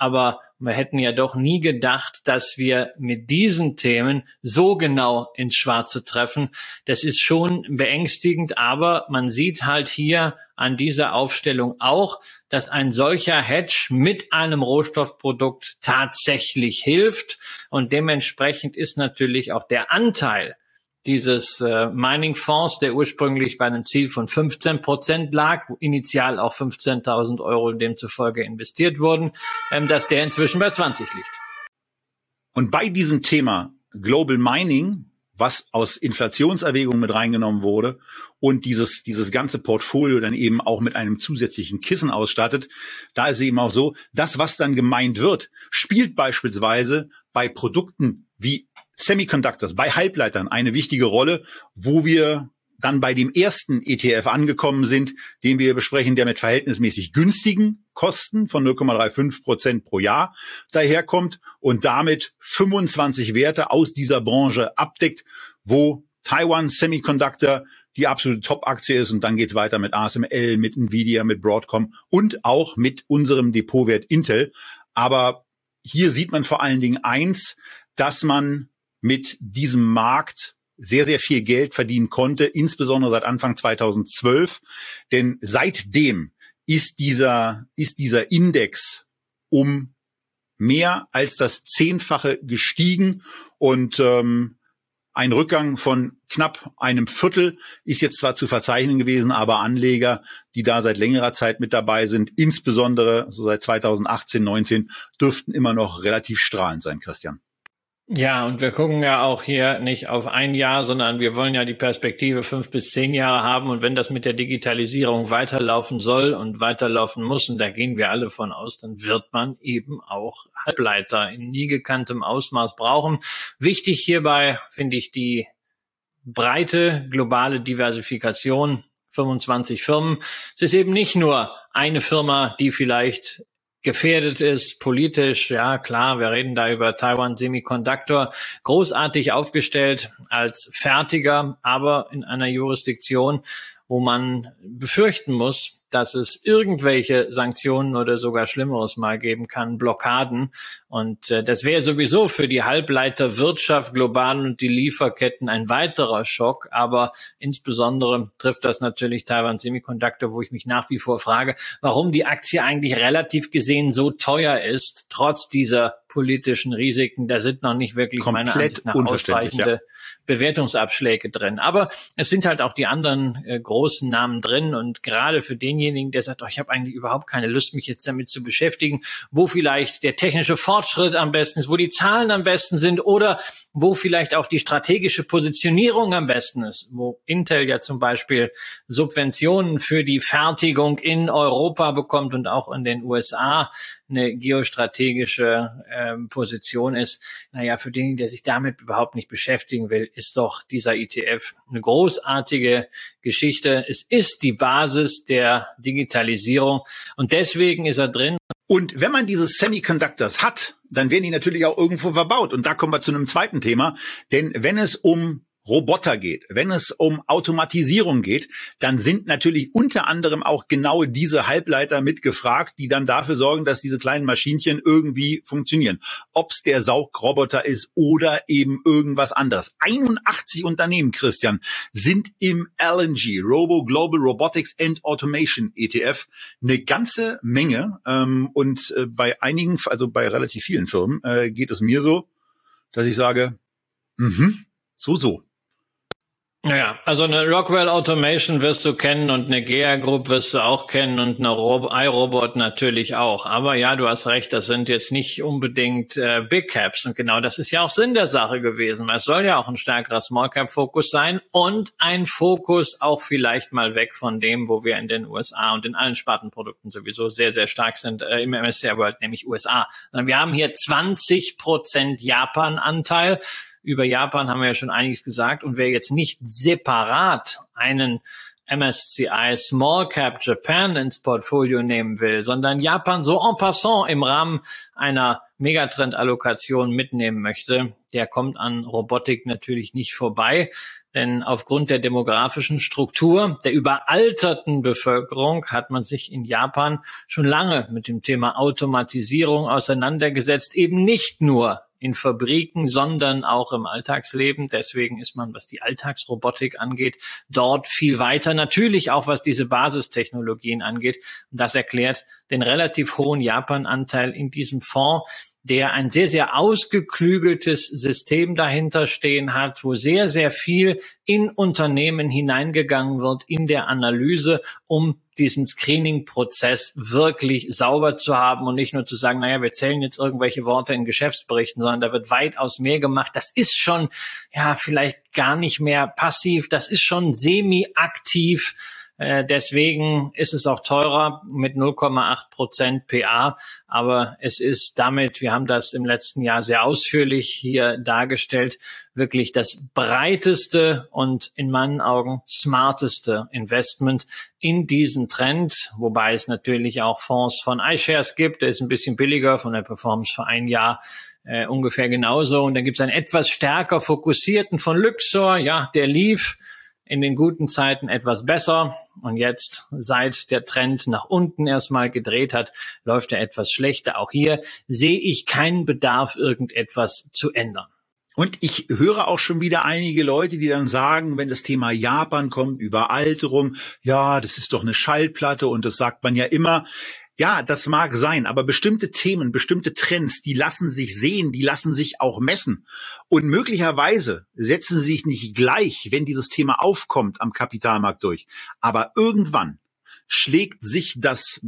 Aber wir hätten ja doch nie gedacht, dass wir mit diesen Themen so genau ins Schwarze treffen. Das ist schon beängstigend, aber man sieht halt hier an dieser Aufstellung auch, dass ein solcher Hedge mit einem Rohstoffprodukt tatsächlich hilft. Und dementsprechend ist natürlich auch der Anteil dieses äh, Mining-Fonds, der ursprünglich bei einem Ziel von 15 Prozent lag, wo initial auch 15.000 Euro demzufolge investiert wurden, ähm, dass der inzwischen bei 20 liegt. Und bei diesem Thema Global Mining, was aus Inflationserwägungen mit reingenommen wurde und dieses, dieses ganze Portfolio dann eben auch mit einem zusätzlichen Kissen ausstattet, da ist es eben auch so, das, was dann gemeint wird, spielt beispielsweise bei Produkten wie Semiconductors, bei Halbleitern eine wichtige Rolle, wo wir dann bei dem ersten ETF angekommen sind, den wir besprechen, der mit verhältnismäßig günstigen Kosten von 0,35 Prozent pro Jahr daherkommt und damit 25 Werte aus dieser Branche abdeckt, wo Taiwan Semiconductor die absolute Top-Aktie ist und dann geht's weiter mit ASML, mit Nvidia, mit Broadcom und auch mit unserem Depotwert Intel. Aber hier sieht man vor allen Dingen eins, dass man mit diesem Markt sehr, sehr viel Geld verdienen konnte, insbesondere seit Anfang 2012. Denn seitdem ist dieser, ist dieser Index um mehr als das Zehnfache gestiegen und ähm, ein Rückgang von knapp einem Viertel ist jetzt zwar zu verzeichnen gewesen, aber Anleger, die da seit längerer Zeit mit dabei sind, insbesondere so seit 2018, 19, dürften immer noch relativ strahlend sein, Christian. Ja, und wir gucken ja auch hier nicht auf ein Jahr, sondern wir wollen ja die Perspektive fünf bis zehn Jahre haben. Und wenn das mit der Digitalisierung weiterlaufen soll und weiterlaufen muss, und da gehen wir alle von aus, dann wird man eben auch Halbleiter in nie gekanntem Ausmaß brauchen. Wichtig hierbei finde ich die breite globale Diversifikation. 25 Firmen. Es ist eben nicht nur eine Firma, die vielleicht gefährdet ist, politisch, ja klar, wir reden da über Taiwan Semiconductor, großartig aufgestellt als Fertiger, aber in einer Jurisdiktion, wo man befürchten muss, dass es irgendwelche Sanktionen oder sogar Schlimmeres mal geben kann, Blockaden. Und äh, das wäre sowieso für die Halbleiterwirtschaft global und die Lieferketten ein weiterer Schock. Aber insbesondere trifft das natürlich Taiwan Semiconductor, wo ich mich nach wie vor frage, warum die Aktie eigentlich relativ gesehen so teuer ist, trotz dieser politischen Risiken. Da sind noch nicht wirklich Komplett meiner Ansicht nach ausreichende ja. Bewertungsabschläge drin. Aber es sind halt auch die anderen äh, großen Namen drin. Und gerade für den denjenigen, der sagt, oh, ich habe eigentlich überhaupt keine Lust, mich jetzt damit zu beschäftigen, wo vielleicht der technische Fortschritt am besten ist, wo die Zahlen am besten sind oder wo vielleicht auch die strategische Positionierung am besten ist, wo Intel ja zum Beispiel Subventionen für die Fertigung in Europa bekommt und auch in den USA eine geostrategische äh, Position ist. Naja, für den, der sich damit überhaupt nicht beschäftigen will, ist doch dieser ETF eine großartige Geschichte. Es ist die Basis der Digitalisierung und deswegen ist er drin. Und wenn man diese Semiconductors hat, dann werden die natürlich auch irgendwo verbaut. Und da kommen wir zu einem zweiten Thema. Denn wenn es um Roboter geht, wenn es um Automatisierung geht, dann sind natürlich unter anderem auch genau diese Halbleiter mitgefragt, die dann dafür sorgen, dass diese kleinen Maschinchen irgendwie funktionieren. Ob es der Saugroboter ist oder eben irgendwas anderes. 81 Unternehmen, Christian, sind im LNG, Robo Global Robotics and Automation ETF, eine ganze Menge. Ähm, und äh, bei einigen, also bei relativ vielen Firmen, äh, geht es mir so, dass ich sage, mhm, so, so. Naja, also eine Rockwell Automation wirst du kennen und eine GEA Group wirst du auch kennen und eine iRobot natürlich auch. Aber ja, du hast recht, das sind jetzt nicht unbedingt äh, Big Caps und genau das ist ja auch Sinn der Sache gewesen. Es soll ja auch ein stärkerer Small Cap Fokus sein und ein Fokus auch vielleicht mal weg von dem, wo wir in den USA und in allen Spartenprodukten sowieso sehr, sehr stark sind äh, im MSCI World, nämlich USA. Wir haben hier 20 Prozent Japan-Anteil. Über Japan haben wir ja schon einiges gesagt. Und wer jetzt nicht separat einen MSCI Small Cap Japan ins Portfolio nehmen will, sondern Japan so en passant im Rahmen einer Megatrend-Allokation mitnehmen möchte, der kommt an Robotik natürlich nicht vorbei. Denn aufgrund der demografischen Struktur der überalterten Bevölkerung hat man sich in Japan schon lange mit dem Thema Automatisierung auseinandergesetzt, eben nicht nur in Fabriken, sondern auch im Alltagsleben. Deswegen ist man, was die Alltagsrobotik angeht, dort viel weiter. Natürlich auch, was diese Basistechnologien angeht. Und das erklärt den relativ hohen Japan-Anteil in diesem Fonds der ein sehr, sehr ausgeklügeltes System dahinter stehen hat, wo sehr, sehr viel in Unternehmen hineingegangen wird in der Analyse, um diesen Screening-Prozess wirklich sauber zu haben und nicht nur zu sagen, naja, wir zählen jetzt irgendwelche Worte in Geschäftsberichten, sondern da wird weitaus mehr gemacht. Das ist schon, ja, vielleicht gar nicht mehr passiv, das ist schon semi-aktiv äh, deswegen ist es auch teurer mit 0,8 Prozent PA. Aber es ist damit, wir haben das im letzten Jahr sehr ausführlich hier dargestellt, wirklich das breiteste und in meinen Augen smarteste Investment in diesen Trend, wobei es natürlich auch Fonds von iShares gibt, der ist ein bisschen billiger von der Performance für ein Jahr äh, ungefähr genauso. Und dann gibt es einen etwas stärker fokussierten von Luxor, ja, der lief in den guten Zeiten etwas besser und jetzt, seit der Trend nach unten erstmal gedreht hat, läuft er etwas schlechter. Auch hier sehe ich keinen Bedarf, irgendetwas zu ändern. Und ich höre auch schon wieder einige Leute, die dann sagen, wenn das Thema Japan kommt, Überalterung, ja, das ist doch eine Schallplatte und das sagt man ja immer. Ja, das mag sein, aber bestimmte Themen, bestimmte Trends, die lassen sich sehen, die lassen sich auch messen. Und möglicherweise setzen sie sich nicht gleich, wenn dieses Thema aufkommt, am Kapitalmarkt durch. Aber irgendwann schlägt sich das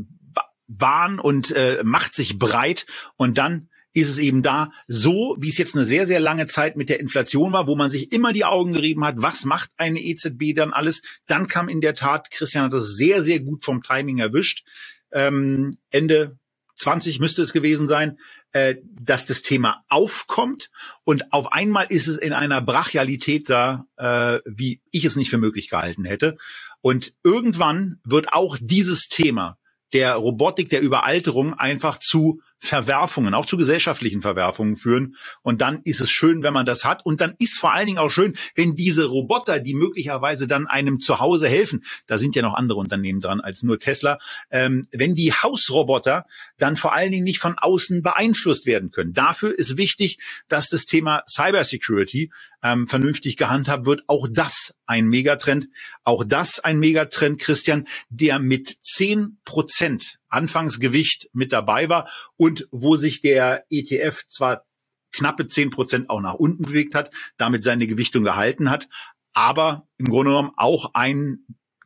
Bahn und äh, macht sich breit und dann ist es eben da so, wie es jetzt eine sehr, sehr lange Zeit mit der Inflation war, wo man sich immer die Augen gerieben hat, was macht eine EZB dann alles? Dann kam in der Tat, Christian hat das sehr, sehr gut vom Timing erwischt, ähm, Ende 20 müsste es gewesen sein, äh, dass das Thema aufkommt und auf einmal ist es in einer Brachialität da, äh, wie ich es nicht für möglich gehalten hätte. Und irgendwann wird auch dieses Thema der Robotik, der Überalterung einfach zu Verwerfungen, auch zu gesellschaftlichen Verwerfungen führen. Und dann ist es schön, wenn man das hat. Und dann ist vor allen Dingen auch schön, wenn diese Roboter, die möglicherweise dann einem zu Hause helfen, da sind ja noch andere Unternehmen dran als nur Tesla, ähm, wenn die Hausroboter dann vor allen Dingen nicht von außen beeinflusst werden können. Dafür ist wichtig, dass das Thema Cybersecurity ähm, vernünftig gehandhabt wird. Auch das ein Megatrend. Auch das ein Megatrend, Christian, der mit zehn Prozent Anfangsgewicht mit dabei war und wo sich der ETF zwar knappe zehn Prozent auch nach unten bewegt hat, damit seine Gewichtung gehalten hat, aber im Grunde genommen auch ein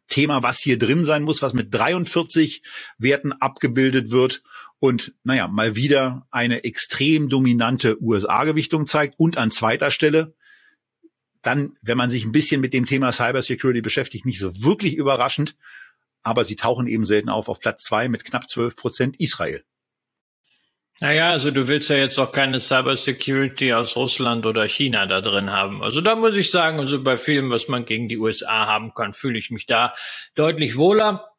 Thema, was hier drin sein muss, was mit 43 Werten abgebildet wird und naja, mal wieder eine extrem dominante USA-Gewichtung zeigt. Und an zweiter Stelle dann, wenn man sich ein bisschen mit dem Thema Cybersecurity beschäftigt, nicht so wirklich überraschend, aber sie tauchen eben selten auf auf Platz zwei mit knapp 12 Prozent Israel. Naja, also du willst ja jetzt auch keine Cybersecurity aus Russland oder China da drin haben. Also da muss ich sagen, also bei vielem, was man gegen die USA haben kann, fühle ich mich da deutlich wohler.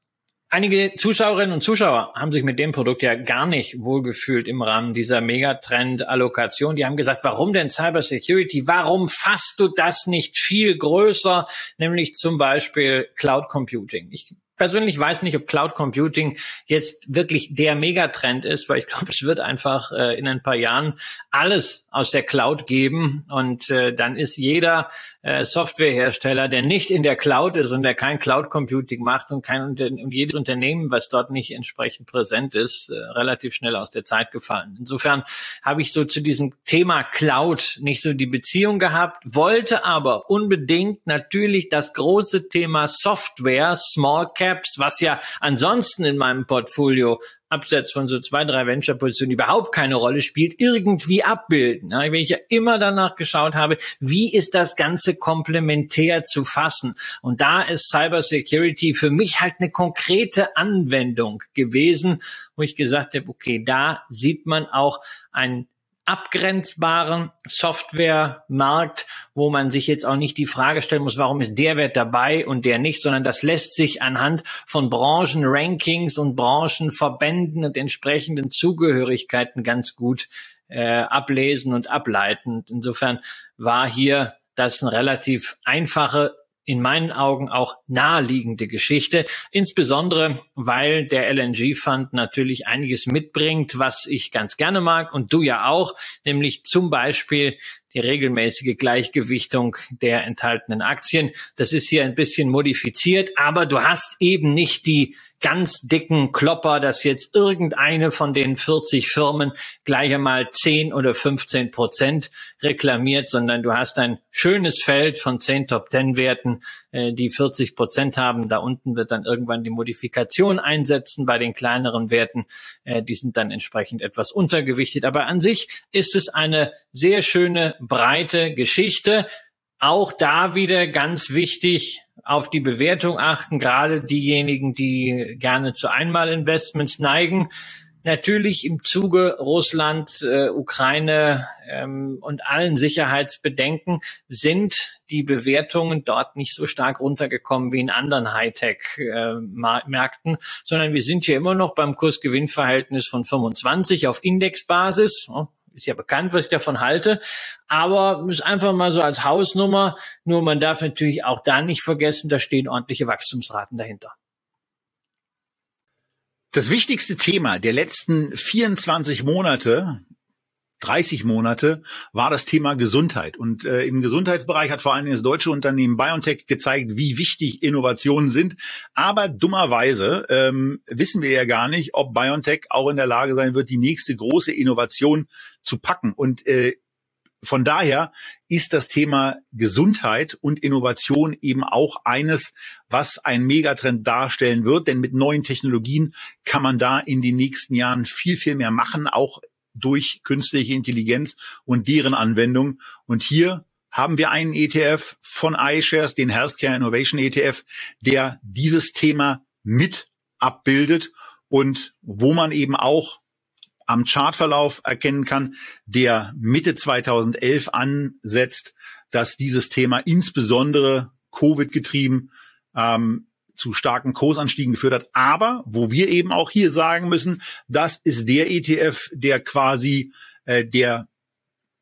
Einige Zuschauerinnen und Zuschauer haben sich mit dem Produkt ja gar nicht wohlgefühlt im Rahmen dieser Megatrend-Allokation. Die haben gesagt, warum denn Cybersecurity? Warum fasst du das nicht viel größer, nämlich zum Beispiel Cloud Computing? Ich persönlich weiß nicht, ob Cloud Computing jetzt wirklich der Megatrend ist, weil ich glaube, es wird einfach äh, in ein paar Jahren alles aus der Cloud geben und äh, dann ist jeder äh, Softwarehersteller, der nicht in der Cloud ist und der kein Cloud Computing macht und kein und jedes Unternehmen, was dort nicht entsprechend präsent ist, äh, relativ schnell aus der Zeit gefallen. Insofern habe ich so zu diesem Thema Cloud nicht so die Beziehung gehabt, wollte aber unbedingt natürlich das große Thema Software, Small Caps, was ja ansonsten in meinem Portfolio abseits von so zwei, drei Venture-Positionen überhaupt keine Rolle spielt, irgendwie abbilden. Ja, wenn ich ja immer danach geschaut habe, wie ist das Ganze komplementär zu fassen? Und da ist Cyber Security für mich halt eine konkrete Anwendung gewesen, wo ich gesagt habe, okay, da sieht man auch ein abgrenzbaren Softwaremarkt, wo man sich jetzt auch nicht die Frage stellen muss, warum ist der Wert dabei und der nicht, sondern das lässt sich anhand von Branchenrankings und Branchenverbänden und entsprechenden Zugehörigkeiten ganz gut äh, ablesen und ableiten. insofern war hier das eine relativ einfache in meinen Augen auch naheliegende Geschichte, insbesondere weil der LNG Fund natürlich einiges mitbringt, was ich ganz gerne mag und du ja auch, nämlich zum Beispiel die regelmäßige Gleichgewichtung der enthaltenen Aktien. Das ist hier ein bisschen modifiziert, aber du hast eben nicht die ganz dicken Klopper, dass jetzt irgendeine von den 40 Firmen gleich einmal 10 oder 15 Prozent reklamiert, sondern du hast ein schönes Feld von 10 Top-10-Werten, äh, die 40 Prozent haben. Da unten wird dann irgendwann die Modifikation einsetzen bei den kleineren Werten. Äh, die sind dann entsprechend etwas untergewichtet. Aber an sich ist es eine sehr schöne, breite Geschichte. Auch da wieder ganz wichtig, auf die Bewertung achten, gerade diejenigen, die gerne zu Einmalinvestments neigen. Natürlich im Zuge Russland, äh, Ukraine ähm, und allen Sicherheitsbedenken sind die Bewertungen dort nicht so stark runtergekommen wie in anderen Hightech-Märkten, sondern wir sind hier immer noch beim Kurs-Gewinn-Verhältnis von 25 auf Indexbasis ist ja bekannt, was ich davon halte. Aber ist einfach mal so als Hausnummer. Nur man darf natürlich auch da nicht vergessen, da stehen ordentliche Wachstumsraten dahinter. Das wichtigste Thema der letzten 24 Monate 30 Monate war das Thema Gesundheit. Und äh, im Gesundheitsbereich hat vor allem das deutsche Unternehmen BioNTech gezeigt, wie wichtig Innovationen sind. Aber dummerweise ähm, wissen wir ja gar nicht, ob BioNTech auch in der Lage sein wird, die nächste große Innovation zu packen. Und äh, von daher ist das Thema Gesundheit und Innovation eben auch eines, was ein Megatrend darstellen wird. Denn mit neuen Technologien kann man da in den nächsten Jahren viel, viel mehr machen, auch durch künstliche Intelligenz und deren Anwendung. Und hier haben wir einen ETF von iShares, den Healthcare Innovation ETF, der dieses Thema mit abbildet und wo man eben auch am Chartverlauf erkennen kann, der Mitte 2011 ansetzt, dass dieses Thema insbesondere Covid getrieben ähm, zu starken Kursanstiegen geführt hat. Aber wo wir eben auch hier sagen müssen, das ist der ETF, der quasi äh, der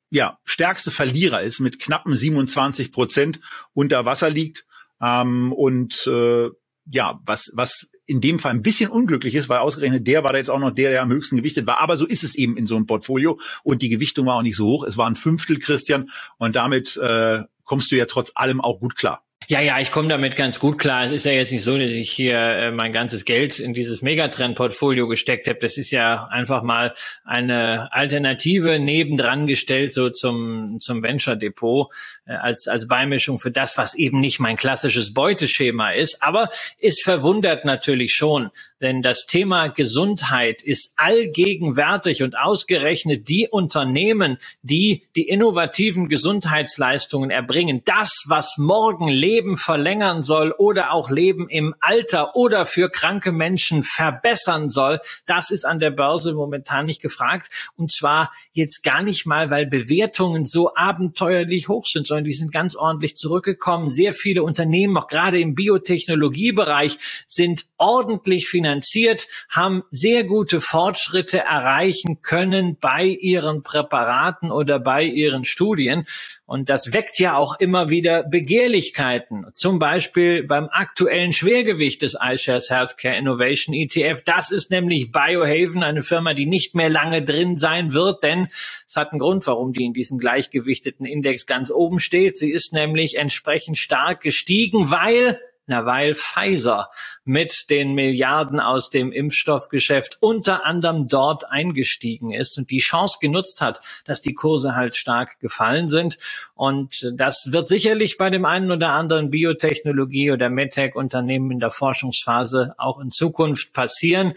ja, stärkste Verlierer ist mit knappen 27 Prozent unter Wasser liegt. Ähm, und äh, ja, was, was in dem Fall ein bisschen unglücklich ist, weil ausgerechnet der war da jetzt auch noch der, der am höchsten gewichtet war. Aber so ist es eben in so einem Portfolio. Und die Gewichtung war auch nicht so hoch. Es war ein Fünftel, Christian. Und damit äh, kommst du ja trotz allem auch gut klar. Ja, ja, ich komme damit ganz gut klar. Es ist ja jetzt nicht so, dass ich hier äh, mein ganzes Geld in dieses Megatrend-Portfolio gesteckt habe. Das ist ja einfach mal eine Alternative nebendran gestellt, so zum, zum Venture-Depot, äh, als, als Beimischung für das, was eben nicht mein klassisches Beuteschema ist. Aber es verwundert natürlich schon, denn das Thema Gesundheit ist allgegenwärtig und ausgerechnet die Unternehmen, die die innovativen Gesundheitsleistungen erbringen, das, was morgen Leben verlängern soll oder auch Leben im Alter oder für kranke Menschen verbessern soll, das ist an der Börse momentan nicht gefragt. Und zwar jetzt gar nicht mal, weil Bewertungen so abenteuerlich hoch sind, sondern die sind ganz ordentlich zurückgekommen. Sehr viele Unternehmen, auch gerade im Biotechnologiebereich, sind ordentlich finanziert, haben sehr gute Fortschritte erreichen können bei ihren Präparaten oder bei ihren Studien. Und das weckt ja auch immer wieder Begehrlichkeit retten. Zum Beispiel beim aktuellen Schwergewicht des iShares Healthcare Innovation ETF. Das ist nämlich Biohaven, eine Firma, die nicht mehr lange drin sein wird, denn es hat einen Grund, warum die in diesem gleichgewichteten Index ganz oben steht. Sie ist nämlich entsprechend stark gestiegen, weil na, weil Pfizer mit den Milliarden aus dem Impfstoffgeschäft unter anderem dort eingestiegen ist und die Chance genutzt hat, dass die Kurse halt stark gefallen sind. Und das wird sicherlich bei dem einen oder anderen Biotechnologie- oder MedTech-Unternehmen in der Forschungsphase auch in Zukunft passieren.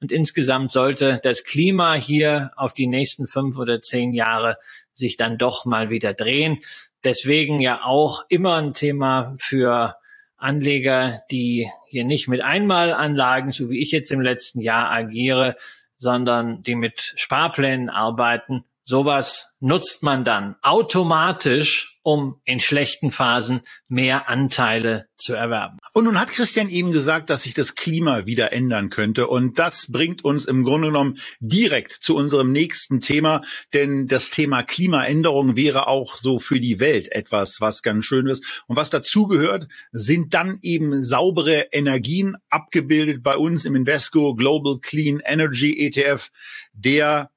Und insgesamt sollte das Klima hier auf die nächsten fünf oder zehn Jahre sich dann doch mal wieder drehen. Deswegen ja auch immer ein Thema für Anleger, die hier nicht mit Einmalanlagen, so wie ich jetzt im letzten Jahr agiere, sondern die mit Sparplänen arbeiten. Sowas nutzt man dann automatisch um in schlechten Phasen mehr Anteile zu erwerben. Und nun hat Christian eben gesagt, dass sich das Klima wieder ändern könnte. Und das bringt uns im Grunde genommen direkt zu unserem nächsten Thema. Denn das Thema Klimaänderung wäre auch so für die Welt etwas, was ganz schön ist. Und was dazugehört, sind dann eben saubere Energien abgebildet bei uns im Invesco Global Clean Energy ETF, der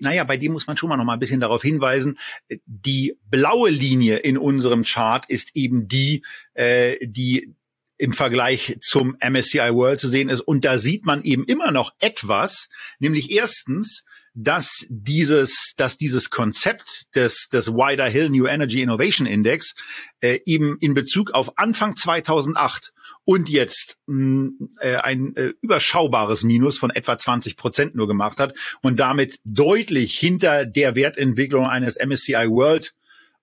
naja, bei dem muss man schon mal noch mal ein bisschen darauf hinweisen, die blaue Linie in unserem Chart ist eben die, äh, die im Vergleich zum MSCI World zu sehen ist. Und da sieht man eben immer noch etwas, nämlich erstens, dass dieses, dass dieses Konzept des, des Wider Hill New Energy Innovation Index äh, eben in Bezug auf Anfang 2008 und jetzt mh, äh, ein äh, überschaubares Minus von etwa 20 Prozent nur gemacht hat und damit deutlich hinter der Wertentwicklung eines MSCI World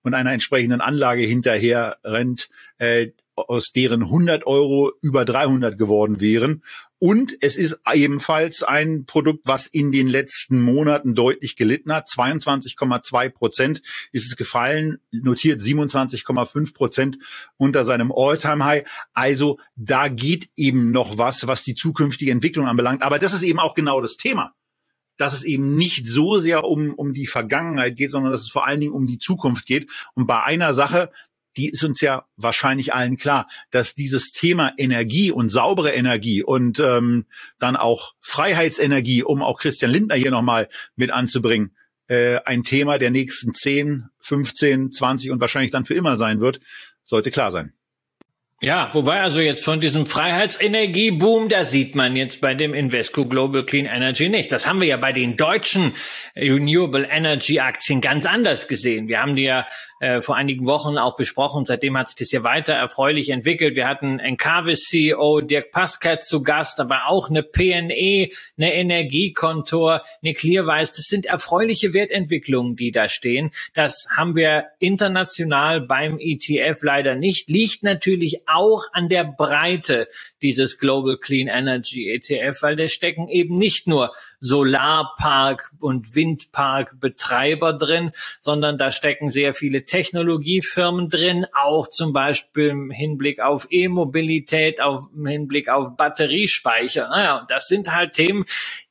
und einer entsprechenden Anlage hinterher rennt, äh, aus deren 100 Euro über 300 geworden wären. Und es ist ebenfalls ein Produkt, was in den letzten Monaten deutlich gelitten hat. 22,2 Prozent ist es gefallen, notiert 27,5 Prozent unter seinem All-Time-High. Also da geht eben noch was, was die zukünftige Entwicklung anbelangt. Aber das ist eben auch genau das Thema dass es eben nicht so sehr um, um die Vergangenheit geht, sondern dass es vor allen Dingen um die Zukunft geht. Und bei einer Sache, die ist uns ja wahrscheinlich allen klar, dass dieses Thema Energie und saubere Energie und ähm, dann auch Freiheitsenergie, um auch Christian Lindner hier nochmal mit anzubringen, äh, ein Thema der nächsten 10, 15, 20 und wahrscheinlich dann für immer sein wird, sollte klar sein. Ja, wobei also jetzt von diesem Freiheitsenergieboom, da sieht man jetzt bei dem Invesco Global Clean Energy nicht. Das haben wir ja bei den deutschen Renewable Energy Aktien ganz anders gesehen. Wir haben die ja äh, vor einigen Wochen auch besprochen. Seitdem hat sich das hier weiter erfreulich entwickelt. Wir hatten Encarvis CEO Dirk Pascat zu Gast, aber auch eine PNE, eine Energiekontor, eine Clearwise. Das sind erfreuliche Wertentwicklungen, die da stehen. Das haben wir international beim ETF leider nicht. Liegt natürlich auch an der Breite dieses Global Clean Energy ETF, weil da stecken eben nicht nur Solarpark und Windparkbetreiber drin, sondern da stecken sehr viele Technologiefirmen drin, auch zum Beispiel im Hinblick auf E-Mobilität, auf im Hinblick auf Batteriespeicher. Naja, das sind halt Themen,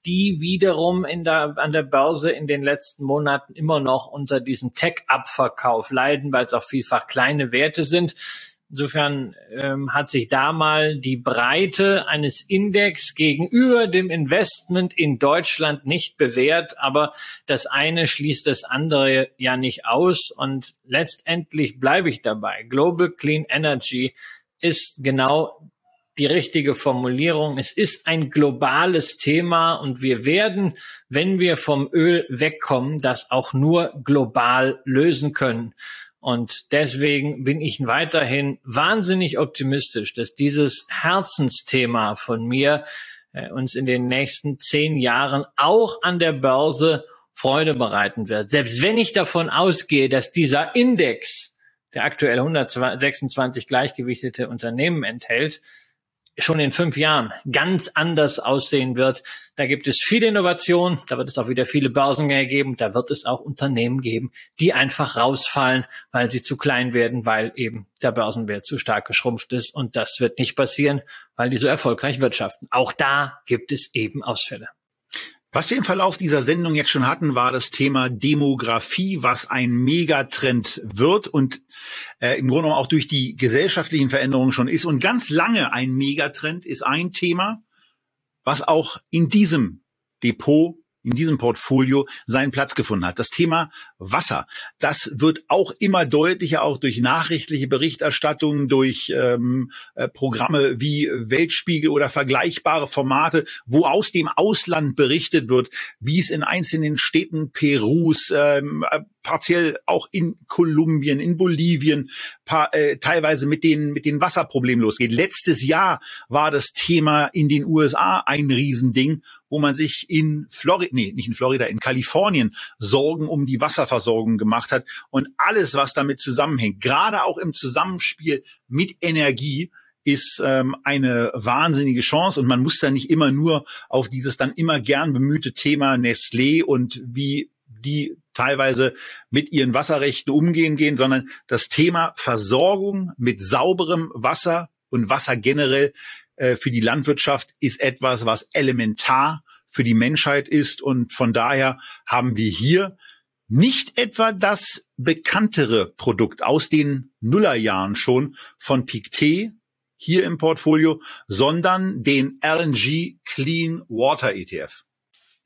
die wiederum in der, an der Börse in den letzten Monaten immer noch unter diesem Tech-Abverkauf leiden, weil es auch vielfach kleine Werte sind. Insofern ähm, hat sich da mal die Breite eines Index gegenüber dem Investment in Deutschland nicht bewährt, aber das eine schließt das andere ja nicht aus und letztendlich bleibe ich dabei. Global Clean Energy ist genau die richtige Formulierung. Es ist ein globales Thema und wir werden, wenn wir vom Öl wegkommen, das auch nur global lösen können. Und deswegen bin ich weiterhin wahnsinnig optimistisch, dass dieses Herzensthema von mir äh, uns in den nächsten zehn Jahren auch an der Börse Freude bereiten wird. Selbst wenn ich davon ausgehe, dass dieser Index, der aktuell 126 gleichgewichtete Unternehmen enthält, schon in fünf Jahren ganz anders aussehen wird. Da gibt es viele Innovationen, da wird es auch wieder viele Börsengänge geben, da wird es auch Unternehmen geben, die einfach rausfallen, weil sie zu klein werden, weil eben der Börsenwert zu stark geschrumpft ist. Und das wird nicht passieren, weil die so erfolgreich wirtschaften. Auch da gibt es eben Ausfälle. Was wir im Verlauf dieser Sendung jetzt schon hatten, war das Thema Demografie, was ein Megatrend wird und äh, im Grunde auch durch die gesellschaftlichen Veränderungen schon ist. Und ganz lange ein Megatrend ist ein Thema, was auch in diesem Depot in diesem Portfolio seinen Platz gefunden hat. Das Thema Wasser, das wird auch immer deutlicher, auch durch nachrichtliche Berichterstattung, durch ähm, äh, Programme wie Weltspiegel oder vergleichbare Formate, wo aus dem Ausland berichtet wird, wie es in einzelnen Städten Perus, ähm, äh, partiell auch in Kolumbien, in Bolivien, paar, äh, teilweise mit den mit den Wasserproblemen losgeht. Letztes Jahr war das Thema in den USA ein Riesending wo man sich in Florida, nee, nicht in Florida, in Kalifornien Sorgen um die Wasserversorgung gemacht hat und alles, was damit zusammenhängt, gerade auch im Zusammenspiel mit Energie, ist ähm, eine wahnsinnige Chance und man muss da nicht immer nur auf dieses dann immer gern bemühte Thema Nestlé und wie die teilweise mit ihren Wasserrechten umgehen gehen, sondern das Thema Versorgung mit sauberem Wasser und Wasser generell äh, für die Landwirtschaft ist etwas, was elementar für die Menschheit ist. Und von daher haben wir hier nicht etwa das bekanntere Produkt aus den Nullerjahren schon von Pictet hier im Portfolio, sondern den LNG Clean Water ETF.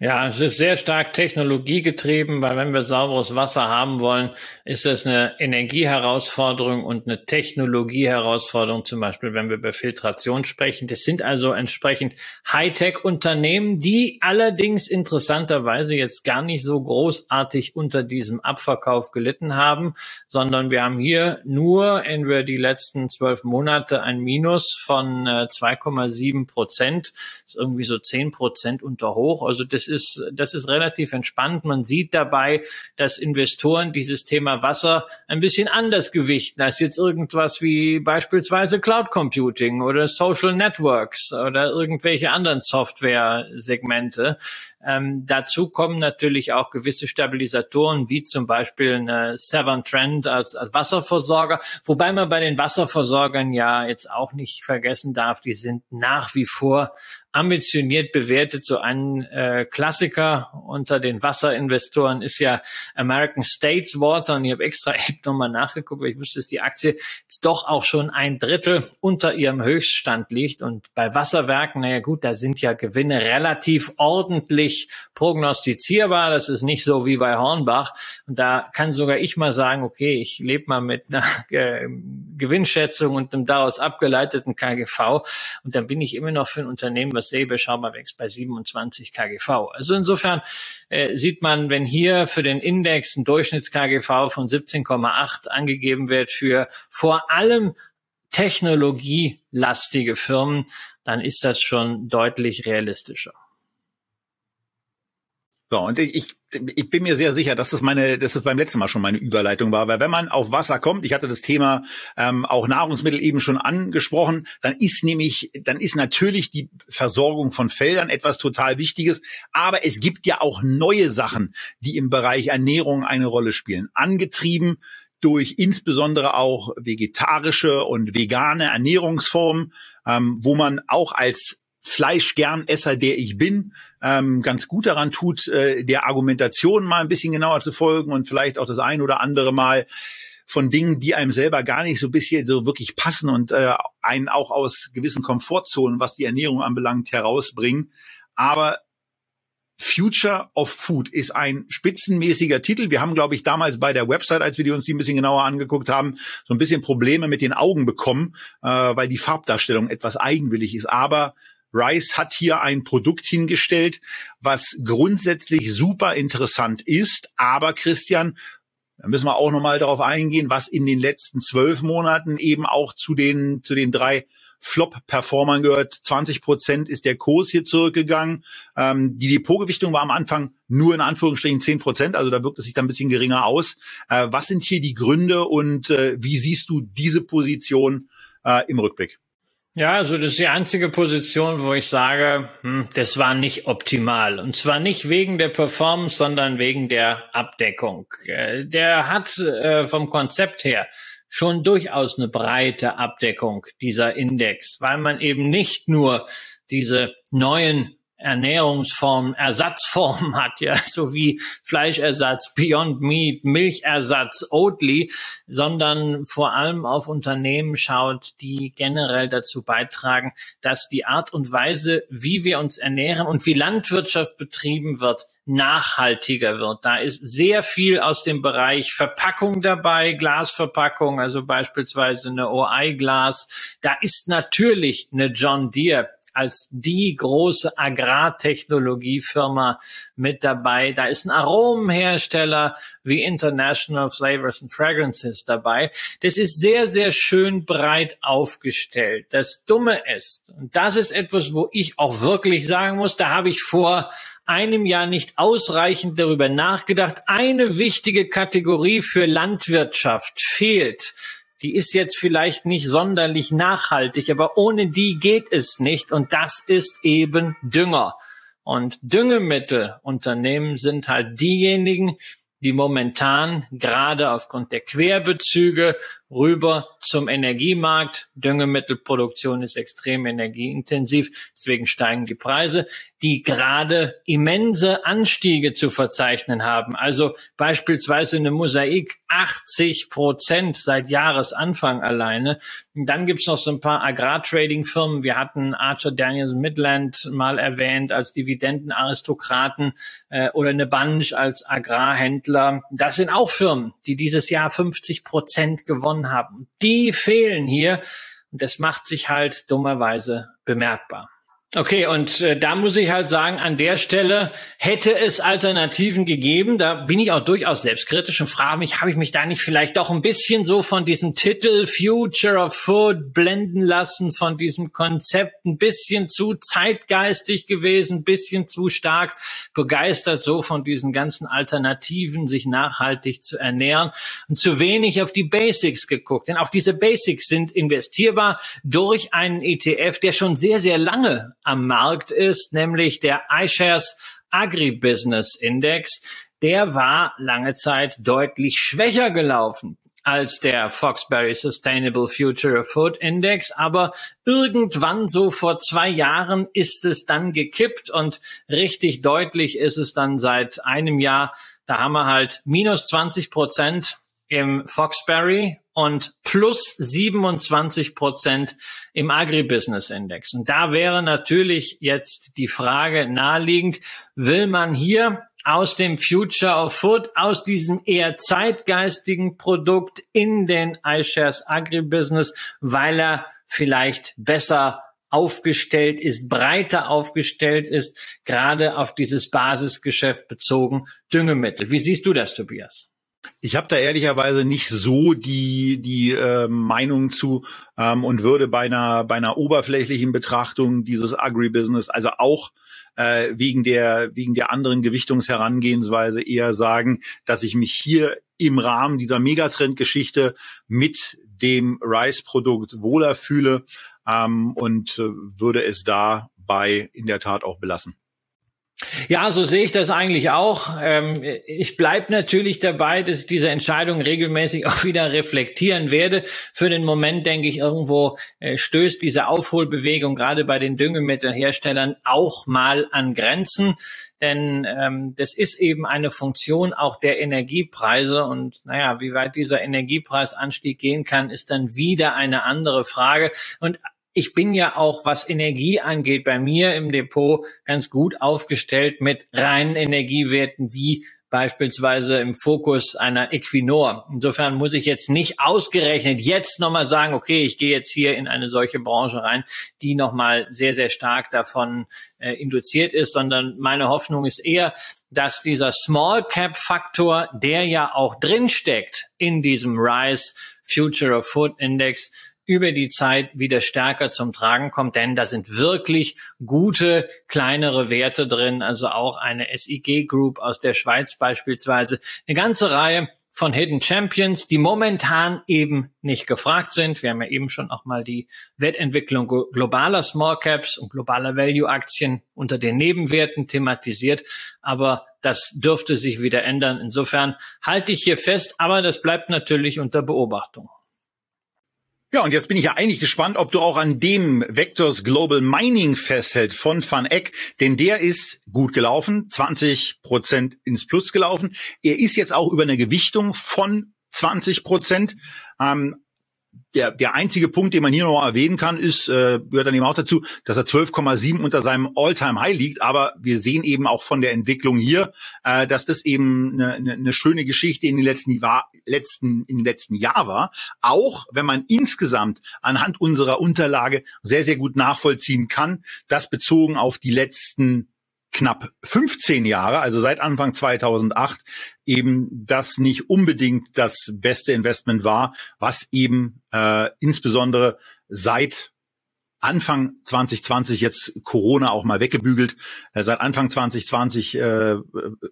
Ja, es ist sehr stark technologiegetrieben, weil wenn wir sauberes Wasser haben wollen, ist das eine Energieherausforderung und eine Technologieherausforderung, zum Beispiel wenn wir über Filtration sprechen. Das sind also entsprechend Hightech-Unternehmen, die allerdings interessanterweise jetzt gar nicht so großartig unter diesem Abverkauf gelitten haben, sondern wir haben hier nur in die letzten zwölf Monate ein Minus von 2,7 äh, Prozent, ist irgendwie so 10 Prozent unter hoch. Also das ist, das ist relativ entspannt. Man sieht dabei, dass Investoren dieses Thema Wasser ein bisschen anders gewichten als jetzt irgendwas wie beispielsweise Cloud Computing oder Social Networks oder irgendwelche anderen Software-Segmente. Ähm, dazu kommen natürlich auch gewisse Stabilisatoren, wie zum Beispiel eine Severn Trend als, als Wasserversorger, wobei man bei den Wasserversorgern ja jetzt auch nicht vergessen darf, die sind nach wie vor ambitioniert bewertet. So ein äh, Klassiker unter den Wasserinvestoren ist ja American States Water. Und ich habe extra (laughs) eben nochmal nachgeguckt, weil ich wusste, dass die Aktie doch auch schon ein Drittel unter ihrem Höchststand liegt. Und bei Wasserwerken, naja gut, da sind ja Gewinne relativ ordentlich prognostizierbar. Das ist nicht so wie bei Hornbach. Und da kann sogar ich mal sagen, okay, ich lebe mal mit einer (laughs) äh, Gewinnschätzung und einem daraus abgeleiteten KGV. Und dann bin ich immer noch für ein Unternehmen, überschaubar wächst, bei 27 KGV. Also insofern äh, sieht man, wenn hier für den Index ein Durchschnitts-KGV von 17,8 angegeben wird für vor allem technologielastige Firmen, dann ist das schon deutlich realistischer. So, und ich, ich bin mir sehr sicher, dass das meine, dass das beim letzten Mal schon meine Überleitung war, weil wenn man auf Wasser kommt, ich hatte das Thema ähm, auch Nahrungsmittel eben schon angesprochen, dann ist nämlich, dann ist natürlich die Versorgung von Feldern etwas total Wichtiges, aber es gibt ja auch neue Sachen, die im Bereich Ernährung eine Rolle spielen. Angetrieben durch insbesondere auch vegetarische und vegane Ernährungsformen, ähm, wo man auch als Fleischgernesser, der ich bin, ähm, ganz gut daran tut, äh, der Argumentation mal ein bisschen genauer zu folgen und vielleicht auch das ein oder andere Mal von Dingen, die einem selber gar nicht so bisschen so wirklich passen und äh, einen auch aus gewissen Komfortzonen, was die Ernährung anbelangt, herausbringen. Aber Future of Food ist ein spitzenmäßiger Titel. Wir haben, glaube ich, damals bei der Website, als wir die uns die ein bisschen genauer angeguckt haben, so ein bisschen Probleme mit den Augen bekommen, äh, weil die Farbdarstellung etwas eigenwillig ist. Aber Rice hat hier ein Produkt hingestellt, was grundsätzlich super interessant ist. Aber Christian, da müssen wir auch nochmal darauf eingehen, was in den letzten zwölf Monaten eben auch zu den, zu den drei Flop-Performern gehört. 20 Prozent ist der Kurs hier zurückgegangen. Ähm, die Depotgewichtung war am Anfang nur in Anführungsstrichen 10 Prozent, also da wirkt es sich dann ein bisschen geringer aus. Äh, was sind hier die Gründe und äh, wie siehst du diese Position äh, im Rückblick? Ja, also das ist die einzige Position, wo ich sage, hm, das war nicht optimal. Und zwar nicht wegen der Performance, sondern wegen der Abdeckung. Äh, der hat äh, vom Konzept her schon durchaus eine breite Abdeckung, dieser Index, weil man eben nicht nur diese neuen Ernährungsformen, Ersatzformen (laughs) hat, ja, so wie Fleischersatz, Beyond Meat, Milchersatz, Oatly, sondern vor allem auf Unternehmen schaut, die generell dazu beitragen, dass die Art und Weise, wie wir uns ernähren und wie Landwirtschaft betrieben wird, nachhaltiger wird. Da ist sehr viel aus dem Bereich Verpackung dabei, Glasverpackung, also beispielsweise eine OI-Glas. Da ist natürlich eine John Deere als die große Agrartechnologiefirma mit dabei. Da ist ein Aromenhersteller wie International Flavors and Fragrances dabei. Das ist sehr, sehr schön breit aufgestellt. Das Dumme ist, und das ist etwas, wo ich auch wirklich sagen muss, da habe ich vor einem Jahr nicht ausreichend darüber nachgedacht. Eine wichtige Kategorie für Landwirtschaft fehlt die ist jetzt vielleicht nicht sonderlich nachhaltig, aber ohne die geht es nicht. Und das ist eben Dünger. Und Düngemittelunternehmen sind halt diejenigen, die momentan gerade aufgrund der Querbezüge rüber zum Energiemarkt. Düngemittelproduktion ist extrem energieintensiv, deswegen steigen die Preise, die gerade immense Anstiege zu verzeichnen haben. Also beispielsweise eine Mosaik 80 Prozent seit Jahresanfang alleine. Und dann gibt's noch so ein paar Agrartrading-Firmen. Wir hatten Archer Daniels Midland mal erwähnt als Dividendenaristokraten äh, oder eine Bunch als Agrarhändler. Das sind auch Firmen, die dieses Jahr 50 Prozent gewonnen haben. Die fehlen hier und das macht sich halt dummerweise bemerkbar. Okay, und äh, da muss ich halt sagen, an der Stelle hätte es Alternativen gegeben. Da bin ich auch durchaus selbstkritisch und frage mich, habe ich mich da nicht vielleicht doch ein bisschen so von diesem Titel Future of Food blenden lassen, von diesem Konzept ein bisschen zu zeitgeistig gewesen, ein bisschen zu stark begeistert so von diesen ganzen Alternativen, sich nachhaltig zu ernähren und zu wenig auf die Basics geguckt. Denn auch diese Basics sind investierbar durch einen ETF, der schon sehr, sehr lange am Markt ist, nämlich der iShares Agribusiness Index. Der war lange Zeit deutlich schwächer gelaufen als der Foxberry Sustainable Future Food Index. Aber irgendwann so vor zwei Jahren ist es dann gekippt und richtig deutlich ist es dann seit einem Jahr. Da haben wir halt minus 20 Prozent im Foxberry und plus 27 Prozent im Agribusiness Index. Und da wäre natürlich jetzt die Frage naheliegend, will man hier aus dem Future of Food, aus diesem eher zeitgeistigen Produkt in den iShares Agribusiness, weil er vielleicht besser aufgestellt ist, breiter aufgestellt ist, gerade auf dieses Basisgeschäft bezogen Düngemittel. Wie siehst du das, Tobias? Ich habe da ehrlicherweise nicht so die die äh, Meinung zu ähm, und würde bei einer bei einer oberflächlichen Betrachtung dieses Agribusiness, also auch äh, wegen der wegen der anderen Gewichtungsherangehensweise eher sagen, dass ich mich hier im Rahmen dieser Megatrend-Geschichte mit dem Rice-Produkt wohler fühle ähm, und äh, würde es dabei in der Tat auch belassen. Ja, so sehe ich das eigentlich auch. Ähm, ich bleibe natürlich dabei, dass ich diese Entscheidung regelmäßig (laughs) auch wieder reflektieren werde. Für den Moment denke ich, irgendwo äh, stößt diese Aufholbewegung gerade bei den Düngemittelherstellern auch mal an Grenzen. Denn ähm, das ist eben eine Funktion auch der Energiepreise. Und naja, wie weit dieser Energiepreisanstieg gehen kann, ist dann wieder eine andere Frage. Und ich bin ja auch, was Energie angeht, bei mir im Depot ganz gut aufgestellt mit reinen Energiewerten wie beispielsweise im Fokus einer Equinor. Insofern muss ich jetzt nicht ausgerechnet jetzt nochmal sagen, okay, ich gehe jetzt hier in eine solche Branche rein, die nochmal sehr, sehr stark davon äh, induziert ist, sondern meine Hoffnung ist eher, dass dieser Small Cap Faktor, der ja auch drinsteckt in diesem Rise Future of Food Index, über die Zeit wieder stärker zum Tragen kommt, denn da sind wirklich gute kleinere Werte drin, also auch eine SIG Group aus der Schweiz beispielsweise, eine ganze Reihe von Hidden Champions, die momentan eben nicht gefragt sind. Wir haben ja eben schon auch mal die Wertentwicklung globaler Small Caps und globaler Value Aktien unter den Nebenwerten thematisiert, aber das dürfte sich wieder ändern. Insofern halte ich hier fest, aber das bleibt natürlich unter Beobachtung. Ja, und jetzt bin ich ja eigentlich gespannt, ob du auch an dem Vectors Global Mining festhält von Van Eck, denn der ist gut gelaufen, 20 Prozent ins Plus gelaufen. Er ist jetzt auch über eine Gewichtung von 20 Prozent. Ähm, der, der einzige Punkt, den man hier noch erwähnen kann, ist, äh, gehört dann eben auch dazu, dass er 12,7 unter seinem All-Time-High liegt. Aber wir sehen eben auch von der Entwicklung hier, äh, dass das eben eine, eine, eine schöne Geschichte in den letzten, letzten, in den letzten Jahr war. Auch wenn man insgesamt anhand unserer Unterlage sehr, sehr gut nachvollziehen kann, dass bezogen auf die letzten knapp 15 Jahre, also seit Anfang 2008, eben das nicht unbedingt das beste Investment war, was eben äh, insbesondere seit Anfang 2020 jetzt Corona auch mal weggebügelt, äh, seit Anfang 2020 äh,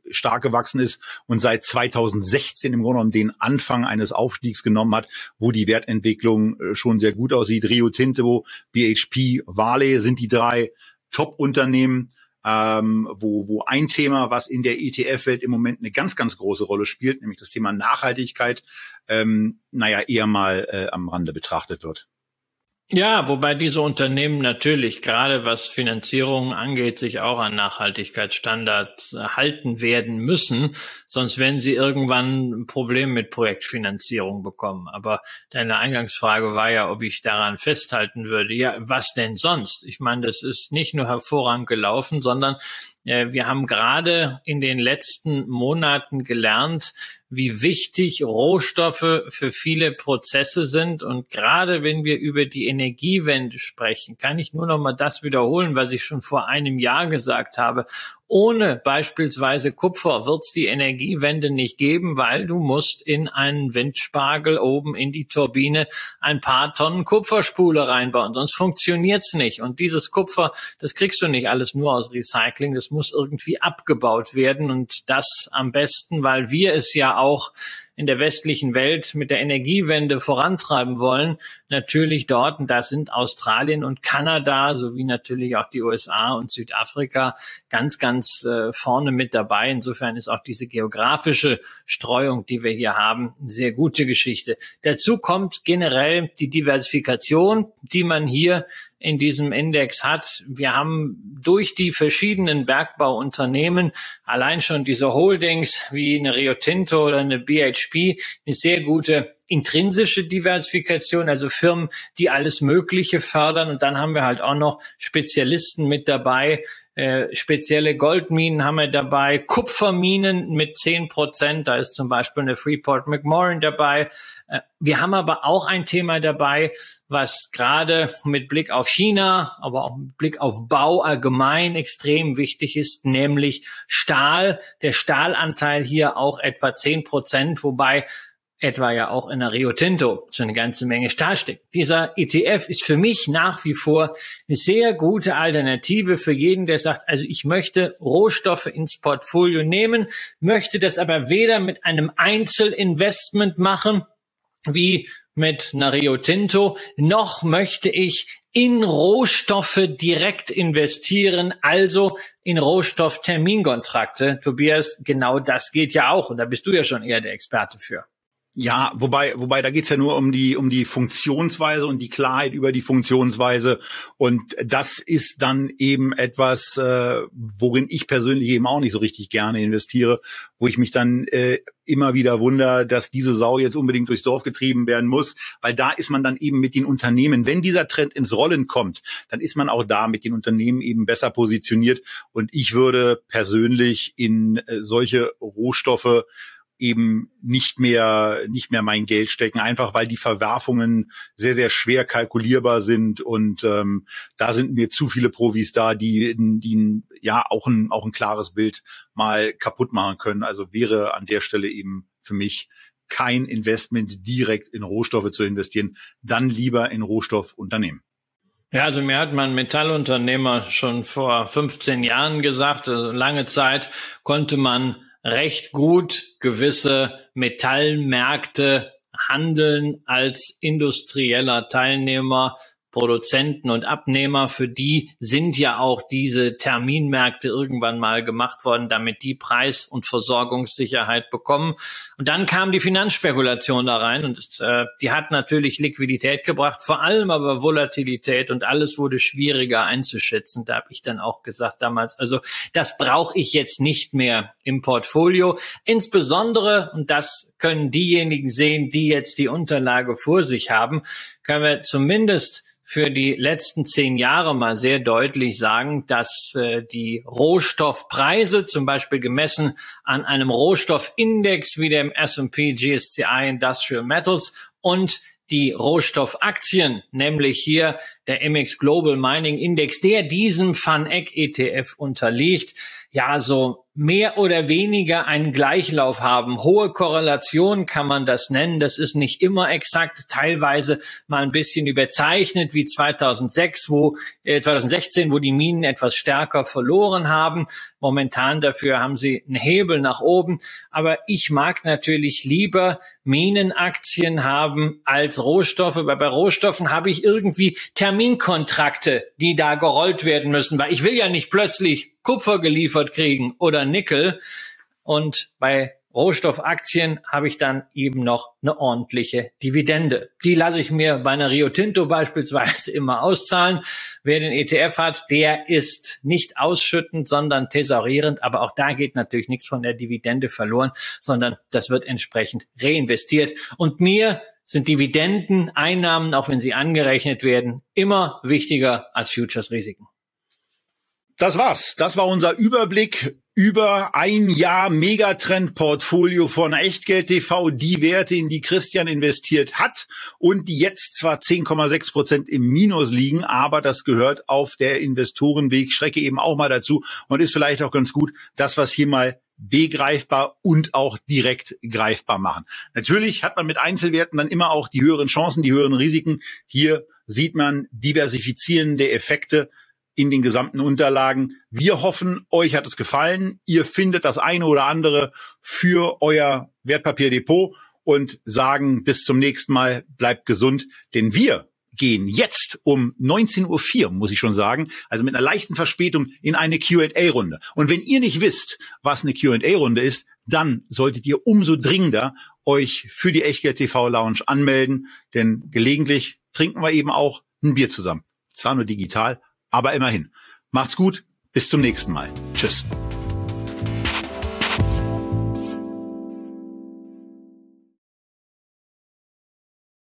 stark gewachsen ist und seit 2016 im Grunde genommen den Anfang eines Aufstiegs genommen hat, wo die Wertentwicklung äh, schon sehr gut aussieht. Rio Tinto, BHP, Vale sind die drei Top-Unternehmen ähm, wo, wo ein Thema, was in der ETF-Welt im Moment eine ganz, ganz große Rolle spielt, nämlich das Thema Nachhaltigkeit, ähm, naja, eher mal äh, am Rande betrachtet wird. Ja, wobei diese Unternehmen natürlich gerade was Finanzierung angeht, sich auch an Nachhaltigkeitsstandards halten werden müssen, sonst werden sie irgendwann ein Problem mit Projektfinanzierung bekommen. Aber deine Eingangsfrage war ja, ob ich daran festhalten würde. Ja, was denn sonst? Ich meine, das ist nicht nur hervorragend gelaufen, sondern wir haben gerade in den letzten Monaten gelernt, wie wichtig Rohstoffe für viele Prozesse sind. Und gerade wenn wir über die Energiewende sprechen, kann ich nur noch mal das wiederholen, was ich schon vor einem Jahr gesagt habe. Ohne beispielsweise Kupfer wird es die Energiewende nicht geben, weil du musst in einen Windspargel oben in die Turbine ein paar Tonnen Kupferspule reinbauen, sonst funktioniert's nicht. Und dieses Kupfer, das kriegst du nicht alles nur aus Recycling, das muss irgendwie abgebaut werden und das am besten, weil wir es ja auch in der westlichen Welt mit der Energiewende vorantreiben wollen, natürlich dort, und da sind Australien und Kanada sowie natürlich auch die USA und Südafrika ganz, ganz äh, vorne mit dabei. Insofern ist auch diese geografische Streuung, die wir hier haben, eine sehr gute Geschichte. Dazu kommt generell die Diversifikation, die man hier in diesem Index hat. Wir haben durch die verschiedenen Bergbauunternehmen allein schon diese Holdings wie eine Rio Tinto oder eine BHP eine sehr gute intrinsische Diversifikation, also Firmen, die alles Mögliche fördern. Und dann haben wir halt auch noch Spezialisten mit dabei, äh, spezielle Goldminen haben wir dabei, Kupferminen mit zehn Prozent, da ist zum Beispiel eine Freeport McMoran dabei. Äh, wir haben aber auch ein Thema dabei, was gerade mit Blick auf China, aber auch mit Blick auf Bau allgemein extrem wichtig ist, nämlich Stahl. Der Stahlanteil hier auch etwa zehn Prozent, wobei etwa ja auch in der Rio Tinto schon eine ganze Menge Stahl steckt. Dieser ETF ist für mich nach wie vor eine sehr gute Alternative für jeden, der sagt, also ich möchte Rohstoffe ins Portfolio nehmen, möchte das aber weder mit einem Einzelinvestment machen, wie mit einer Rio Tinto, noch möchte ich in Rohstoffe direkt investieren, also in Rohstoffterminkontrakte. Tobias, genau das geht ja auch und da bist du ja schon eher der Experte für. Ja, wobei, wobei da geht's ja nur um die um die Funktionsweise und die Klarheit über die Funktionsweise. Und das ist dann eben etwas, äh, worin ich persönlich eben auch nicht so richtig gerne investiere, wo ich mich dann äh, immer wieder wundere, dass diese Sau jetzt unbedingt durchs Dorf getrieben werden muss, weil da ist man dann eben mit den Unternehmen, wenn dieser Trend ins Rollen kommt, dann ist man auch da mit den Unternehmen eben besser positioniert. Und ich würde persönlich in äh, solche Rohstoffe eben nicht mehr, nicht mehr mein Geld stecken, einfach weil die Verwerfungen sehr, sehr schwer kalkulierbar sind und ähm, da sind mir zu viele Profis da, die, die ja auch ein, auch ein klares Bild mal kaputt machen können. Also wäre an der Stelle eben für mich kein Investment direkt in Rohstoffe zu investieren, dann lieber in Rohstoffunternehmen. Ja, also mir hat man Metallunternehmer schon vor 15 Jahren gesagt, also lange Zeit konnte man recht gut gewisse Metallmärkte handeln als industrieller Teilnehmer Produzenten und Abnehmer, für die sind ja auch diese Terminmärkte irgendwann mal gemacht worden, damit die Preis- und Versorgungssicherheit bekommen. Und dann kam die Finanzspekulation da rein und äh, die hat natürlich Liquidität gebracht, vor allem aber Volatilität und alles wurde schwieriger einzuschätzen. Da habe ich dann auch gesagt damals, also das brauche ich jetzt nicht mehr im Portfolio. Insbesondere, und das können diejenigen sehen, die jetzt die Unterlage vor sich haben, können wir zumindest für die letzten zehn Jahre mal sehr deutlich sagen, dass äh, die Rohstoffpreise, zum Beispiel gemessen an einem Rohstoffindex wie dem S&P GSCI Industrial Metals und die Rohstoffaktien, nämlich hier der MX Global Mining Index, der diesem FANEC ETF unterliegt, ja, so mehr oder weniger einen Gleichlauf haben. Hohe Korrelation kann man das nennen. Das ist nicht immer exakt, teilweise mal ein bisschen überzeichnet, wie 2006, wo äh, 2016, wo die Minen etwas stärker verloren haben. Momentan dafür haben sie einen Hebel nach oben. Aber ich mag natürlich lieber Minenaktien haben als Rohstoffe, weil bei Rohstoffen habe ich irgendwie Terminkontrakte, die da gerollt werden müssen, weil ich will ja nicht plötzlich Kupfer geliefert kriegen oder Nickel. Und bei Rohstoffaktien habe ich dann eben noch eine ordentliche Dividende. Die lasse ich mir bei einer Rio Tinto beispielsweise (laughs) immer auszahlen. Wer den ETF hat, der ist nicht ausschüttend, sondern thesaurierend. Aber auch da geht natürlich nichts von der Dividende verloren, sondern das wird entsprechend reinvestiert. Und mir sind Dividenden, Einnahmen, auch wenn sie angerechnet werden, immer wichtiger als Futures-Risiken. Das war's. Das war unser Überblick über ein Jahr Megatrend-Portfolio von Echtgeld TV, die Werte, in die Christian investiert hat und die jetzt zwar 10,6 Prozent im Minus liegen, aber das gehört auf der Investorenweg Schrecke eben auch mal dazu und ist vielleicht auch ganz gut, das was hier mal begreifbar und auch direkt greifbar machen. Natürlich hat man mit Einzelwerten dann immer auch die höheren Chancen, die höheren Risiken. Hier sieht man diversifizierende Effekte in den gesamten Unterlagen. Wir hoffen, euch hat es gefallen. Ihr findet das eine oder andere für euer Wertpapierdepot und sagen bis zum nächsten Mal, bleibt gesund, denn wir gehen jetzt um 19.04 Uhr, muss ich schon sagen, also mit einer leichten Verspätung in eine Q&A-Runde. Und wenn ihr nicht wisst, was eine Q&A-Runde ist, dann solltet ihr umso dringender euch für die Echtgeld TV Lounge anmelden, denn gelegentlich trinken wir eben auch ein Bier zusammen. Zwar nur digital, aber immerhin. Macht's gut, bis zum nächsten Mal. Tschüss.